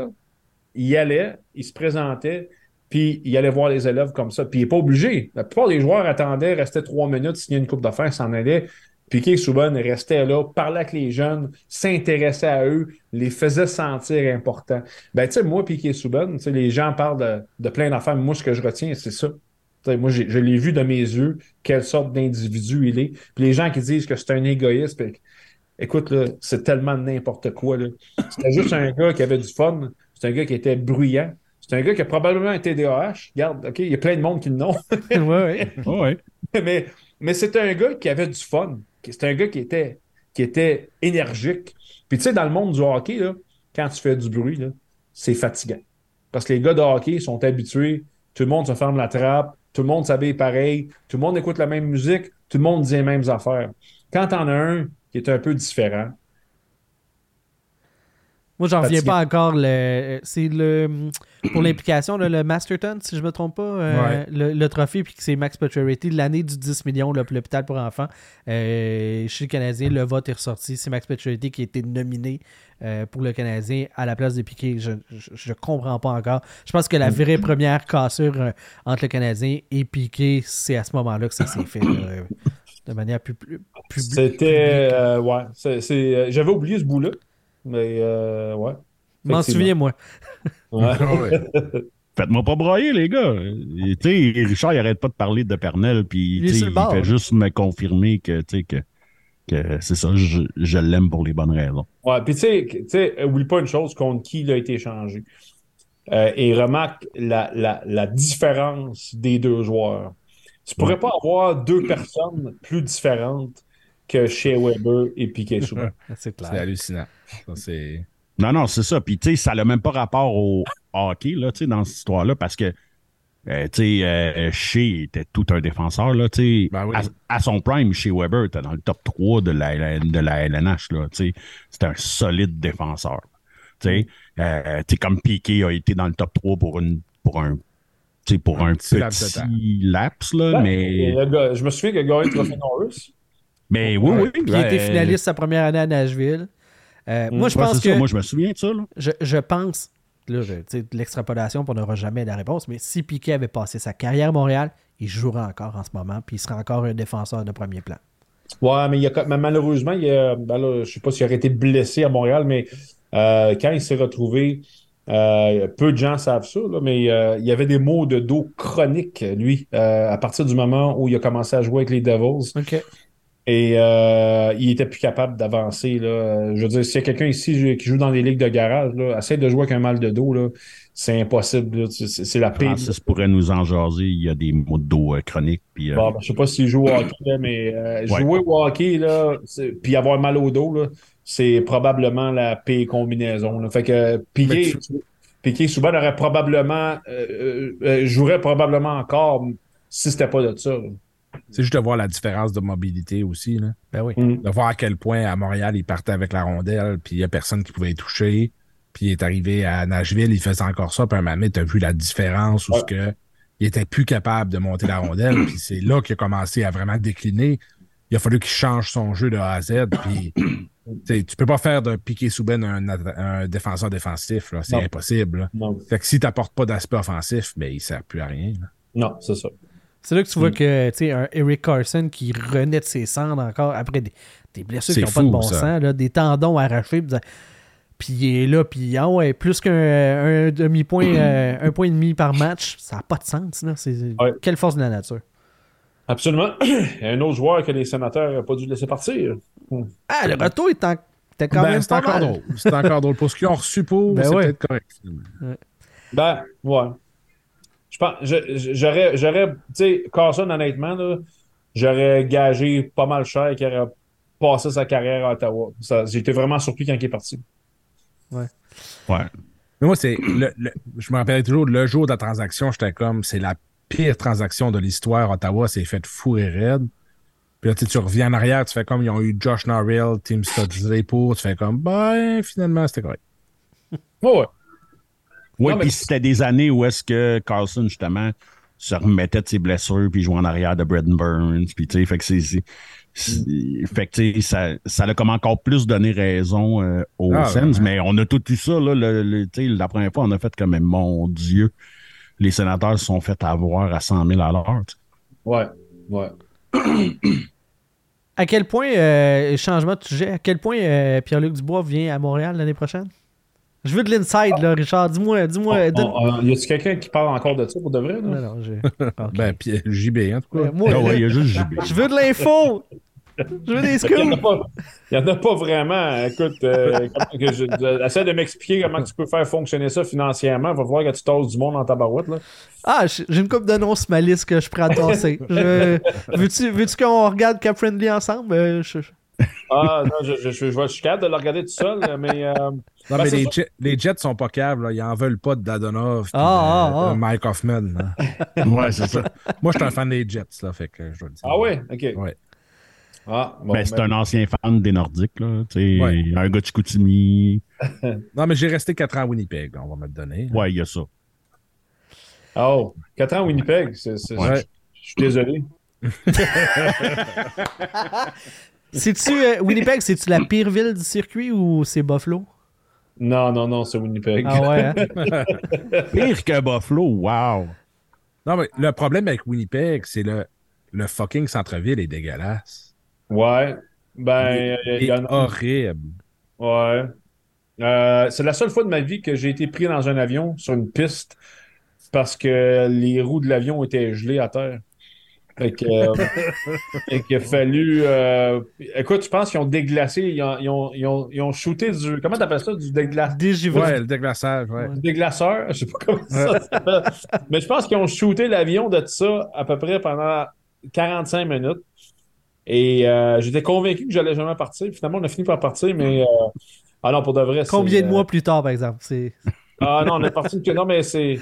il allait, il se présentait, puis il allait voir les élèves comme ça. Puis il n'est pas obligé. La plupart des joueurs attendaient, restaient trois minutes, signaient une coupe d'affaires, s'en allaient. Piqué Souban restait là, parlait avec les jeunes, s'intéressait à eux, les faisait sentir importants. Ben, tu sais, moi, Piqué Souban, tu sais, les gens parlent de, plein d'affaires, mais moi, ce que je retiens, c'est ça. moi, je l'ai vu de mes yeux, quelle sorte d'individu il est. Puis les gens qui disent que c'est un égoïste, écoute, c'est tellement n'importe quoi. C'était juste un gars qui avait du fun. C'est un gars qui était bruyant. C'est un gars qui a probablement un TDAH. Regarde, OK, il y a plein de monde qui l'ont. oui, oui. Mais, mais c'est un gars qui avait du fun. C'est un gars qui était, énergique. Puis tu sais, dans le monde du hockey, quand tu fais du bruit, c'est fatigant. Parce que les gars de hockey sont habitués, tout le monde se ferme la trappe, tout le monde s'habille pareil, tout le monde écoute la même musique, tout le monde dit les mêmes affaires. Quand t'en as un qui est un peu différent, moi, j'en reviens pas encore. Le, c'est le pour l'implication, le Masterton, si je me trompe pas, euh, le, trophée, puis que c'est Max Pacioretty, l'année du 10 millions, pour l'hôpital pour enfants. Euh, chez le Canadien, le vote est ressorti. C'est Max Pacioretty qui a été nominé euh, pour le Canadien à la place de Piqué. Je, je, comprends pas encore. Je pense que la vraie première cassure entre le Canadien et Piqué, c'est à ce moment-là que ça s'est fait. de manière plus, plus, C'était. ouais. J'avais oublié ce bout-là. Mais euh, ouais. M'en souviens, moi. Ouais. Ah ouais. Faites-moi pas broyer, les gars. Et, Tu sais, Richard, il arrête pas de parler de Pernel, puis Il il bord, fait là. juste me confirmer que, que, que c'est ça, je, je l'aime pour les bonnes raisons. Ouais, puis tu sais, oublie pas une chose contre qui il a été échangé. Euh, et remarque la, la, la différence des deux joueurs. Tu pourrais pas avoir deux personnes plus différentes que chez Weber et Piquet. C'est hallucinant. Ça, c'est... Non, non, c'est ça. Puis, tu sais, ça n'a même pas rapport au hockey, là, tu sais, dans cette histoire-là, parce que, euh, tu sais, euh, Shea était tout un défenseur, là, tu sais. Ben oui. à, à son prime, chez Weber était dans le top 3 de la, de la LNH, là, tu sais. C'était un solide défenseur. Tu sais, Euh, tu sais, comme Piquet a été dans le top 3 pour, une, pour un, tu sais, pour Un un, petit petit laps là, Ouais, mais, le gars- je me souviens que Gary Trophée Norris. Mais oui, oui. Qui a été ouais, finaliste sa première année à Nashville. Euh, Mm. Moi, je pense c'est que. ça. Moi, je me souviens de ça, là. je, je pense, là, l'extrapolation, puis on n'aura jamais la réponse, mais si Piquet avait passé sa carrière à Montréal, il jouerait encore en ce moment, puis il serait encore un défenseur de premier plan. Ouais, mais, il y a, mais malheureusement, il y a, ben là, je sais pas s'il aurait été blessé à Montréal, mais euh, quand il s'est retrouvé, euh, peu de gens savent ça, là, mais euh, il y avait des maux de dos chroniques, lui, euh, à partir du moment où il a commencé à jouer avec les Devils. OK. Et euh, il était plus capable d'avancer. là. Je veux dire, s'il y a quelqu'un ici qui joue dans des ligues de garage, là, essaie de jouer avec un mal de dos, là, c'est impossible. là. C'est c'est la pire. Francis pourrait nous en jaser. Il y a des maux de dos euh, chroniques. Puis, euh, Bon, ben, je sais pas s'il joue au hockey, mais euh, Ouais. jouer au hockey, là, c'est- puis avoir mal au dos, là, c'est probablement la pire combinaison. là. Fait que Piqué, Piqué Souban aurait probablement euh, euh, euh, jouerait probablement encore si c'était pas de ça. là. C'est juste de voir la différence de mobilité aussi. Là. Ben oui. Mm. De voir à quel point à Montréal, il partait avec la rondelle, puis il n'y a personne qui pouvait y toucher. Puis il est arrivé à Nashville, il faisait encore ça. Puis un moment donné, tu as vu la différence où Ouais. ce que, il était plus capable de monter la rondelle. puis c'est là qu'il a commencé à vraiment décliner. Il a fallu qu'il change son jeu de A à Z. Puis tu sais, tu peux pas faire d'un piqué Souben un, un défenseur défensif. là. C'est impossible. là. Non, Fait que si tu n'apportes pas d'aspect offensif, ben, il ne sert plus à rien. là. non c'est ça. C'est là que tu Mm. vois que, tu sais, un Eric Carson qui renaît de ses cendres encore après des, des blessures qui n'ont pas de bon ça. sens, là, des tendons arrachés. Puis, il est là, puis ah ouais, plus qu'un un demi-point, euh, un point et demi par match, ça n'a pas de sens. Là. C'est, Ouais. Quelle force de la nature. Absolument. Il y a un autre joueur que les sénateurs n'ont pas dû laisser partir. Ah, le retour est en- quand Ben, même c'est pas encore mal. drôle. C'est encore drôle. Pour ce qu'ils ont reçu pour, Ben c'est ouais. peut-être correct. Ben, ouais. Pense, j'aurais, j'aurais, tu sais, Carson, honnêtement, là, j'aurais gagé pas mal cher qu'il aurait passé sa carrière à Ottawa. Ça, j'ai été vraiment surpris quand il est parti. ouais. Mais moi, c'est le, le- je me rappellerai toujours le jour de la transaction, j'étais comme c'est la pire transaction de l'histoire. Ottawa s'est fait fourrer raide. Puis là, tu sais, tu reviens en arrière, tu fais comme ils ont eu Josh Norrell, Tim Studsley pour, tu fais comme ben finalement c'était correct. Ouais, ouais. Oui, puis c'était des années où est-ce que Carlson, justement, se remettait de ses blessures, puis jouait en arrière de Braden Burns, puis tu sais, fait que c'est... Fait que, tu sais, ça, ça a comme encore plus donné raison euh, aux Ah, Sens, ouais. mais on a tout eu ça, là, le, le- tu sais, la première fois, on a fait comme, mon Dieu, les sénateurs se sont fait avoir à 100 000 à l'heure. Ouais, ouais. À quel point, euh, changement de sujet, à quel point euh, Pierre-Luc Dubois vient à Montréal l'année prochaine? Je veux de l'inside, là, Richard. Dis-moi, dis-moi. On- donne- on- on- y a-tu quelqu'un qui parle encore de ça pour de vrai? Là? Non, non, j'ai-. Ben puis JB en tout cas. Moi, Ah ouais, il y a juste JB. je veux de l'info! Je veux des Il n'y en, a scoops! pas- il y en a pas vraiment. Écoute, euh, que je, essaie de m'expliquer comment tu peux faire fonctionner ça financièrement. Va voir que tu tasses du monde dans ta barouette. Là. Ah, j'ai une coupe d'annonces sur ma liste que je prends à tasser. Je- Veux-tu veux qu'on regarde Cap Friendly ensemble? Euh, je- Ah, non, je, je, je, je, vais- je suis capable de le regarder tout seul, mais. euh, Non, Ben, mais les. Jets, les Jets sont pas là. ils en veulent pas de Dadonov Ah, de, ah, ah. de Mike Hoffman. Ouais, c'est ça. moi, je suis un fan des Jets, là, fait que je dois le dire. ah ouais, ok. Ouais. Ah, bon, Ben, c'est ben, un ancien fan des Nordiques, là, Ouais. un gars de Chicoutimi. Non, mais j'ai resté 4 ans à Winnipeg, on va me le donner. Ouais, il y a ça. Oh, 4 ans à Winnipeg. je, je suis désolé. C'est-tu euh, Winnipeg, c'est-tu la pire ville du circuit ou c'est Buffalo? Non, non, non, c'est Winnipeg. Ah ouais, hein? Pire que Buffalo, wow! Non, mais le problème avec Winnipeg, c'est le, le fucking centre-ville est dégueulasse. Ouais. Ben, il il y en a. horrible. Ouais. Euh, c'est la seule fois de ma vie que j'ai été pris dans un avion sur une piste parce que les roues de l'avion étaient gelées à terre. Fait que, euh, fait qu'il a fallu. euh, écoute, je pense qu'ils ont déglacé. Ils ont, ils ont, ils ont, ils ont shooté du. Comment t'appelles ça? Du dégla- Dégivré. Ouais, le déglaçage, ouais. du déglaceur. Je sais pas comment ça s'appelle. Mais je pense qu'ils ont shooté l'avion de ça à peu près pendant 45 minutes. Et euh, j'étais convaincu que j'allais jamais partir. Finalement, on a fini par partir, mais. euh, ah non, pour de vrai. Combien de euh, mois plus tard, par exemple? C'est... Ah non, on est parti. Non, mais c'est.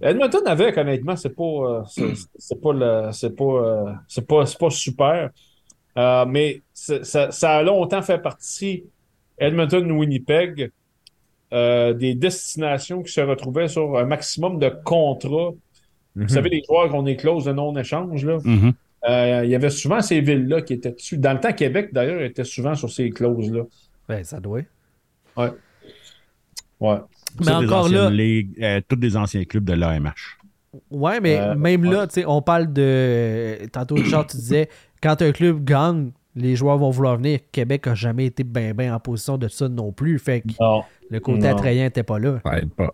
Edmonton avec, honnêtement, c'est pas. euh, c'est c'est pas le. C'est pas. euh, c'est pas, c'est pas super. Euh, mais ça, ça a longtemps fait partie, Edmonton-Winnipeg, euh, des destinations qui se retrouvaient sur un maximum de contrats. Mhm. Vous savez, les joueurs qu'on est close de non-échange, là. Mhm. Euh, il y avait souvent ces villes-là qui étaient dessus. Dans le temps, Québec, d'ailleurs, était souvent sur ces clauses-là. Ben, ça doit. Ouais. Mais Ça, des encore anciennes là, ligues, euh, tous des anciens clubs de l'AMH. ouais, mais Euh, même ouais. là, tu sais, on parle de. Tantôt, Richard, tu disais, quand un club gagne, les joueurs vont vouloir venir. Québec a jamais été bien ben en position de ça non plus. Fait que Non. le côté Non. attrayant n'était pas là. Aide pas.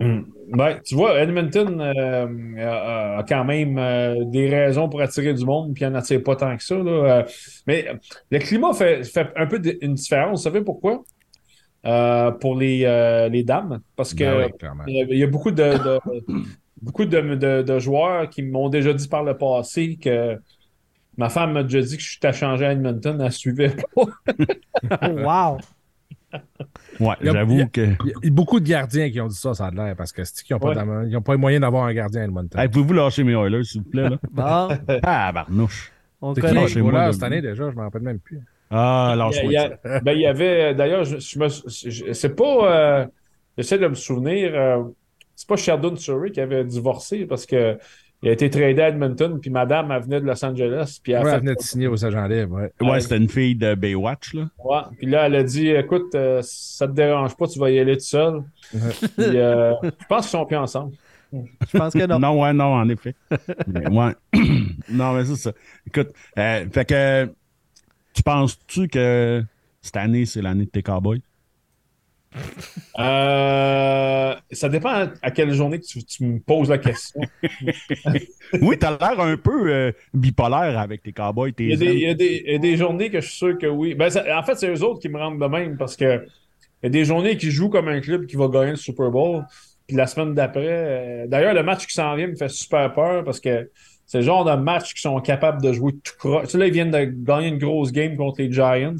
Hmm. Ben, tu vois, Edmonton euh, a, a quand même euh, des raisons pour attirer du monde, puis il n'en attire pas tant que ça. là. Euh, mais euh, le climat fait, fait un peu une différence. Vous savez pourquoi? Euh, pour les, euh, les dames. Parce que Ben oui, clairement. il y a- beaucoup de, de- beaucoup de, de- de joueurs qui m'ont déjà dit par le passé que ma femme m'a déjà dit que je suis à changer à Edmonton, elle suivait pas. wow! Ouais, j'avoue que. Il y a beaucoup de gardiens qui ont dit ça, ça a l'air, parce que c'est qu'ils n'ont pas, Ouais. ils ont pas les moyens d'avoir un gardien à Edmonton? Hey, Pouvez-vous lâcher mes Oilers, s'il vous plaît? Là? Bon, Ah, barnouche. on qui moi, de- cette année déjà, je m'en rappelle même plus. Ah, Il y lâche-moi a- il y a- ben, il y avait, d'ailleurs, je, je me- je- c'est pas, euh, j'essaie de me souvenir, euh, c'est pas Sheldon Surrey qui avait divorcé parce que il a été tradé à Edmonton, puis madame, elle venait de Los Angeles, puis elle Ouais, venait de signer aux agents libres. Ouais. Ouais, c'était une fille de Baywatch, là. Ouais. Puis là, elle a dit, écoute, euh, ça te dérange pas, tu vas y aller tout seul. Puis, euh, je pense qu'ils sont plus ensemble. Je pense que non. Non, ouais, non, en effet. Mais, ouais. non, mais c'est ça. Écoute, euh, fait que, tu penses-tu que cette année, c'est l'année de tes Cowboys? Euh, ça dépend à, quelle journée que tu, tu me poses la question. Oui, t'as l'air un peu euh, bipolaire avec tes Cowboys. Tes Il y, a des, il, y ailes. a des, il y a des journées que je suis sûr que oui. Ben, ça- en fait, c'est eux autres qui me rendent de même parce que il y a des journées qui jouent comme un club qui va gagner le Super Bowl. Puis la semaine d'après, euh, d'ailleurs, le match qui s'en vient me fait super peur parce que c'est le genre de match qui sont capables de jouer tout croche. Tu sais, là, ils viennent de gagner une grosse game contre les Giants.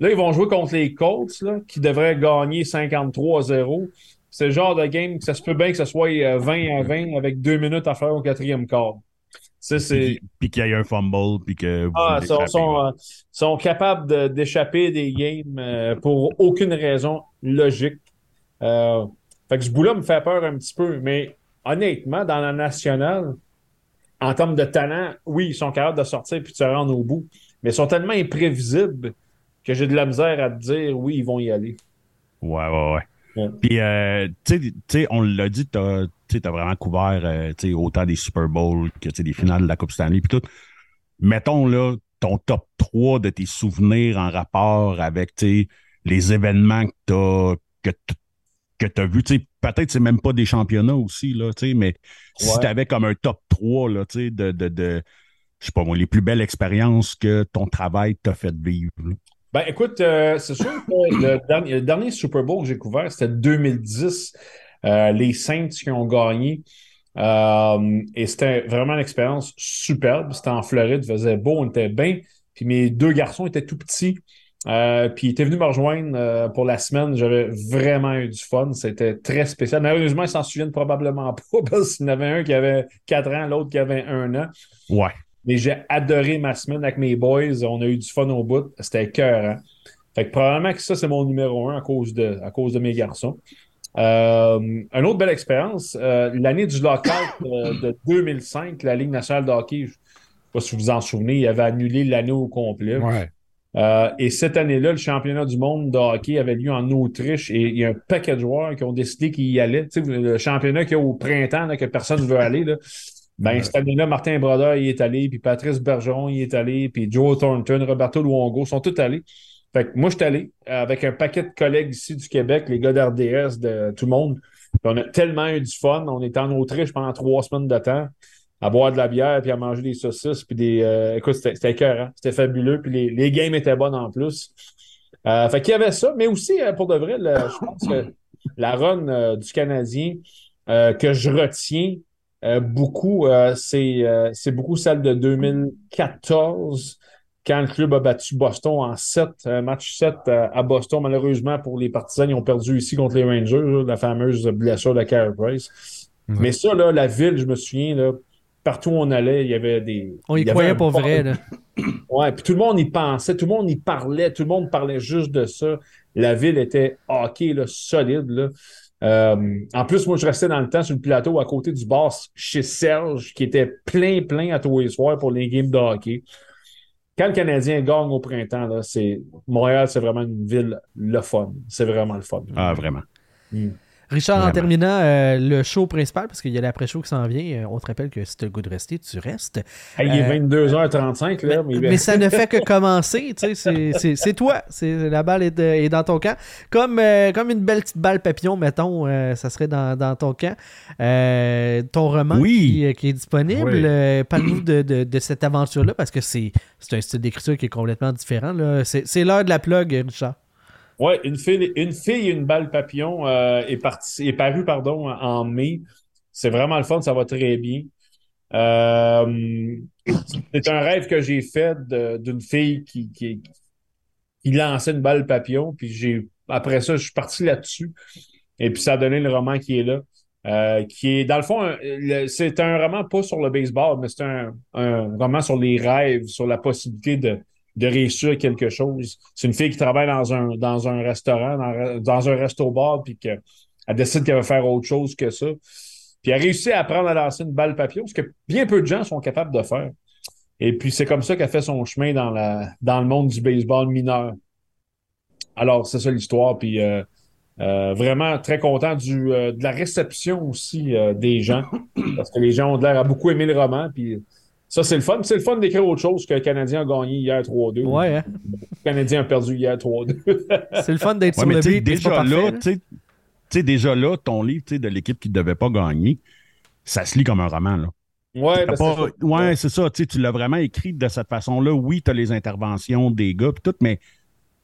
Là, ils vont jouer contre les Colts, là, qui devraient gagner 53-0. C'est le genre de game que ça se peut bien que ce soit euh, 20 à 20 avec deux minutes à faire au quatrième quart. Tu sais, c'est. Puis, qu'il y ait un fumble, puis que vous Ah, sont, sont, euh, sont capables de- d'échapper des games euh, pour aucune raison logique. Euh, fait que ce bout-là me fait peur un petit peu. Mais honnêtement, dans la nationale, en termes de talent, oui, ils sont capables de sortir puis de se rendre au bout. Mais ils sont tellement imprévisibles que j'ai de la misère à te dire oui, ils vont y aller. Ouais, ouais, ouais. Ouais. Puis, euh, tu sais- tu sais, on l'a dit, t'as tu t'as vraiment couvert euh, tu autant des Super Bowls que tu des finales de la Coupe Stanley, puis tout. Mettons, là, ton top 3 de tes souvenirs en rapport avec, tu les événements que t'as que que t'as vu, tu sais, peut-être c'est même pas des championnats aussi, là, tu mais si Ouais. t'avais comme un top 3, là, tu de, de, de je sais pas moi, les plus belles expériences que ton travail t'a fait vivre. là. Ben écoute, euh, c'est sûr que le dernier, le dernier Super Bowl que j'ai couvert, c'était 2010. Euh, les Saints qui ont gagné. Euh, et c'était vraiment une expérience superbe. C'était en Floride, il faisait beau, on était bien. Puis mes deux garçons étaient tout petits. Euh, puis ils étaient venus me rejoindre euh, pour la semaine. J'avais vraiment eu du fun. C'était très spécial. Malheureusement, ils s'en souviennent probablement pas parce qu'il y en avait un qui avait 4 ans, l'autre qui avait un an. Ouais. Mais j'ai adoré ma semaine avec mes boys. On a eu du fun au bout. C'était cœur. Hein? Fait que probablement que ça, c'est mon numéro un à cause de, à cause de mes garçons. Euh, une autre belle expérience, l'année du lockout de 2005, la Ligue nationale de hockey, je ne sais pas si vous vous en souvenez, il avait annulé l'année au complet. Ouais. Euh, et cette année-là, le championnat du monde de hockey avait lieu en Autriche et il y a un paquet de joueurs qui ont décidé qu'ils y allaient. Tu sais, le championnat qu'il y a au printemps, là, que personne ne veut aller. Là. Ben, Ouais. cette année-là, Martin Brodeur y est allé, puis Patrice Bergeron y est allé, puis Joe Thornton, Roberto Luongo sont tous allés. Fait que moi, je suis allé avec un paquet de collègues ici du Québec, les gars d'RDS, de tout le monde. on a tellement eu du fun. On était en Autriche pendant trois semaines de temps à boire de la bière, puis à manger des saucisses, puis des... Euh, écoute, c'était écœurant. C'était fabuleux, puis les, les, games étaient bonnes en plus. Euh, fait qu'il y avait ça, mais aussi, euh, pour de vrai, je pense que la run du Canadien que je retiens beaucoup, c'est beaucoup celle de 2014 quand le club a battu Boston en 7, euh, match 7 euh, à Boston. Malheureusement, pour les partisans, ils ont perdu ici contre les Rangers, la fameuse blessure de Carey Price. Mais ça, là, la ville, je me souviens, là, partout où on allait, il y avait des. On y, croyait pour vrai, là. Ouais, puis tout le monde y pensait, tout le monde y parlait, tout le monde parlait juste de ça. La ville était hockey, là, solide, là. Euh, en plus, moi, je restais dans le temps sur le plateau à côté du bar chez Serge, qui était plein, plein à tous les soirs pour les games de hockey quand le Canadien gagne au printemps, là, c'est Montréal, c'est vraiment une ville le fun. C'est vraiment le fun. Ah, vraiment. Hmm. Richard, en terminant euh, le show principal, parce qu'il y a l'après-show qui s'en vient, euh, on te rappelle que si tu as le goût de rester, tu restes. il est 22h35, euh, là. Mais, ça ne fait que commencer, tu sais, c'est toi. La balle est, dans ton camp. Comme, comme une belle petite balle papillon, mettons, ça serait dans, ton camp. ton roman qui, est disponible, parle-nous de, cette aventure-là, parce que c'est un style d'écriture qui est complètement différent. C'est l'heure de la plug, Richard. Oui, une fille, une fille une balle papillon euh, est, partie, est parue pardon, en mai. C'est vraiment le fun, ça va très bien. Euh, c'est un rêve que j'ai fait d'une fille qui, qui, lançait une balle papillon. Puis j'ai après ça, je suis parti là-dessus. Et puis ça a donné le roman qui est là. Euh, qui est, dans le fond, c'est un roman pas sur le baseball, mais c'est un, un roman sur les rêves, sur la possibilité de, de réussir quelque chose. C'est une fille qui travaille dans un, dans un restaurant, dans, un resto-bar, puis qu'elle décide qu'elle va faire autre chose que ça. Puis elle réussit à apprendre à lancer une balle papillon, ce que bien peu de gens sont capables de faire. Et puis c'est comme ça qu'elle fait son chemin dans, le monde du baseball mineur. Alors, c'est ça l'histoire. Puis euh, euh, vraiment très content euh, de la réception aussi des gens. Parce que les gens ont l'air à beaucoup aimer le roman. Puis ça, c'est le fun. C'est le fun d'écrire autre chose que le Canadien a gagné hier 3-2. Ouais, hein? Le Canadien a perdu hier 3-2. c'est le fun d'être sur le beat. Déjà là, tu sais, déjà là, ton livre de l'équipe qui ne devait pas gagner, ça se lit comme un roman. Là. Ouais, ben, pas... ouais, c'est ça. Tu l'as vraiment écrit de cette façon-là. Oui, tu as les interventions des gars, tout, mais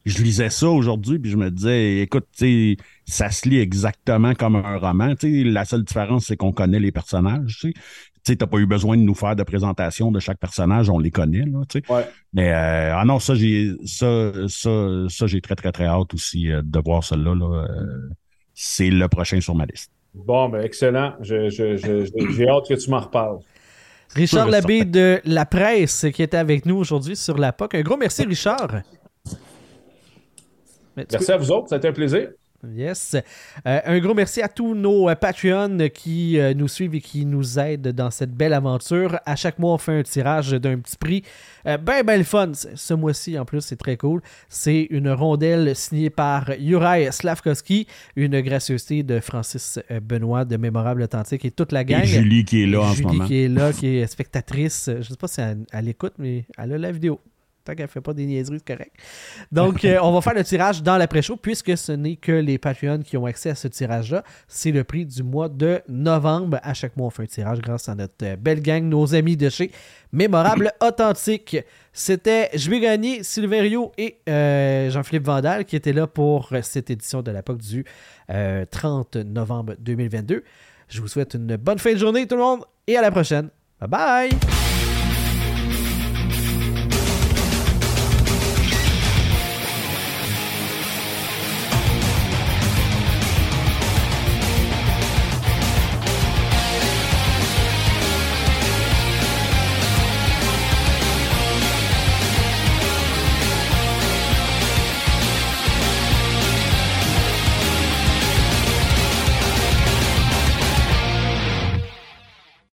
je lisais ça aujourd'hui, puis je me disais, écoute, ça se lit exactement comme un roman. la seule différence, c'est qu'on connaît les personnages. Tu n'as pas eu besoin de nous faire de présentation de chaque personnage, on les connaît. Là, Mais euh, ah non, ça, j'ai ça, ça, j'ai très, très, très hâte aussi euh, de voir cela. Là, euh, c'est le prochain sur ma liste. Bon, ben excellent. j'ai hâte que tu m'en reparles. Richard Labbé de La Presse qui était avec nous aujourd'hui sur la POC. Un gros merci, Richard. Merci à vous autres, ça a été un plaisir. Yes. Euh, un gros merci à tous nos euh, Patreons qui euh, nous suivent et qui nous aident dans cette belle aventure. À chaque mois, on fait un tirage d'un petit prix. ben, ben le fun. Ce mois-ci, en plus, c'est très cool. C'est une rondelle signée par Juraj Slavkovski, une gracieuseté de Francis Benoît de Mémorable Authentique et toute la gang. Et Julie qui est là en ce moment. Julie qui est là, qui est spectatrice. Je ne sais pas si elle l'écoute, mais elle a la vidéo tant qu'elle fait pas des niaiseries, c'est correct. Donc, euh, on va faire le tirage dans l'après-show, puisque ce n'est que les Patreons qui ont accès à ce tirage-là. C'est le prix du mois de novembre. À chaque mois, on fait un tirage grâce à notre euh, belle gang, nos amis de chez Mémorable Authentique. C'était Je vais gagner Sylvain Rio et euh, Jean-Philippe Vandal qui étaient là pour cette édition de la POC du 30 novembre 2022. Je vous souhaite une bonne fin de journée, tout le monde, et à la prochaine. Bye bye!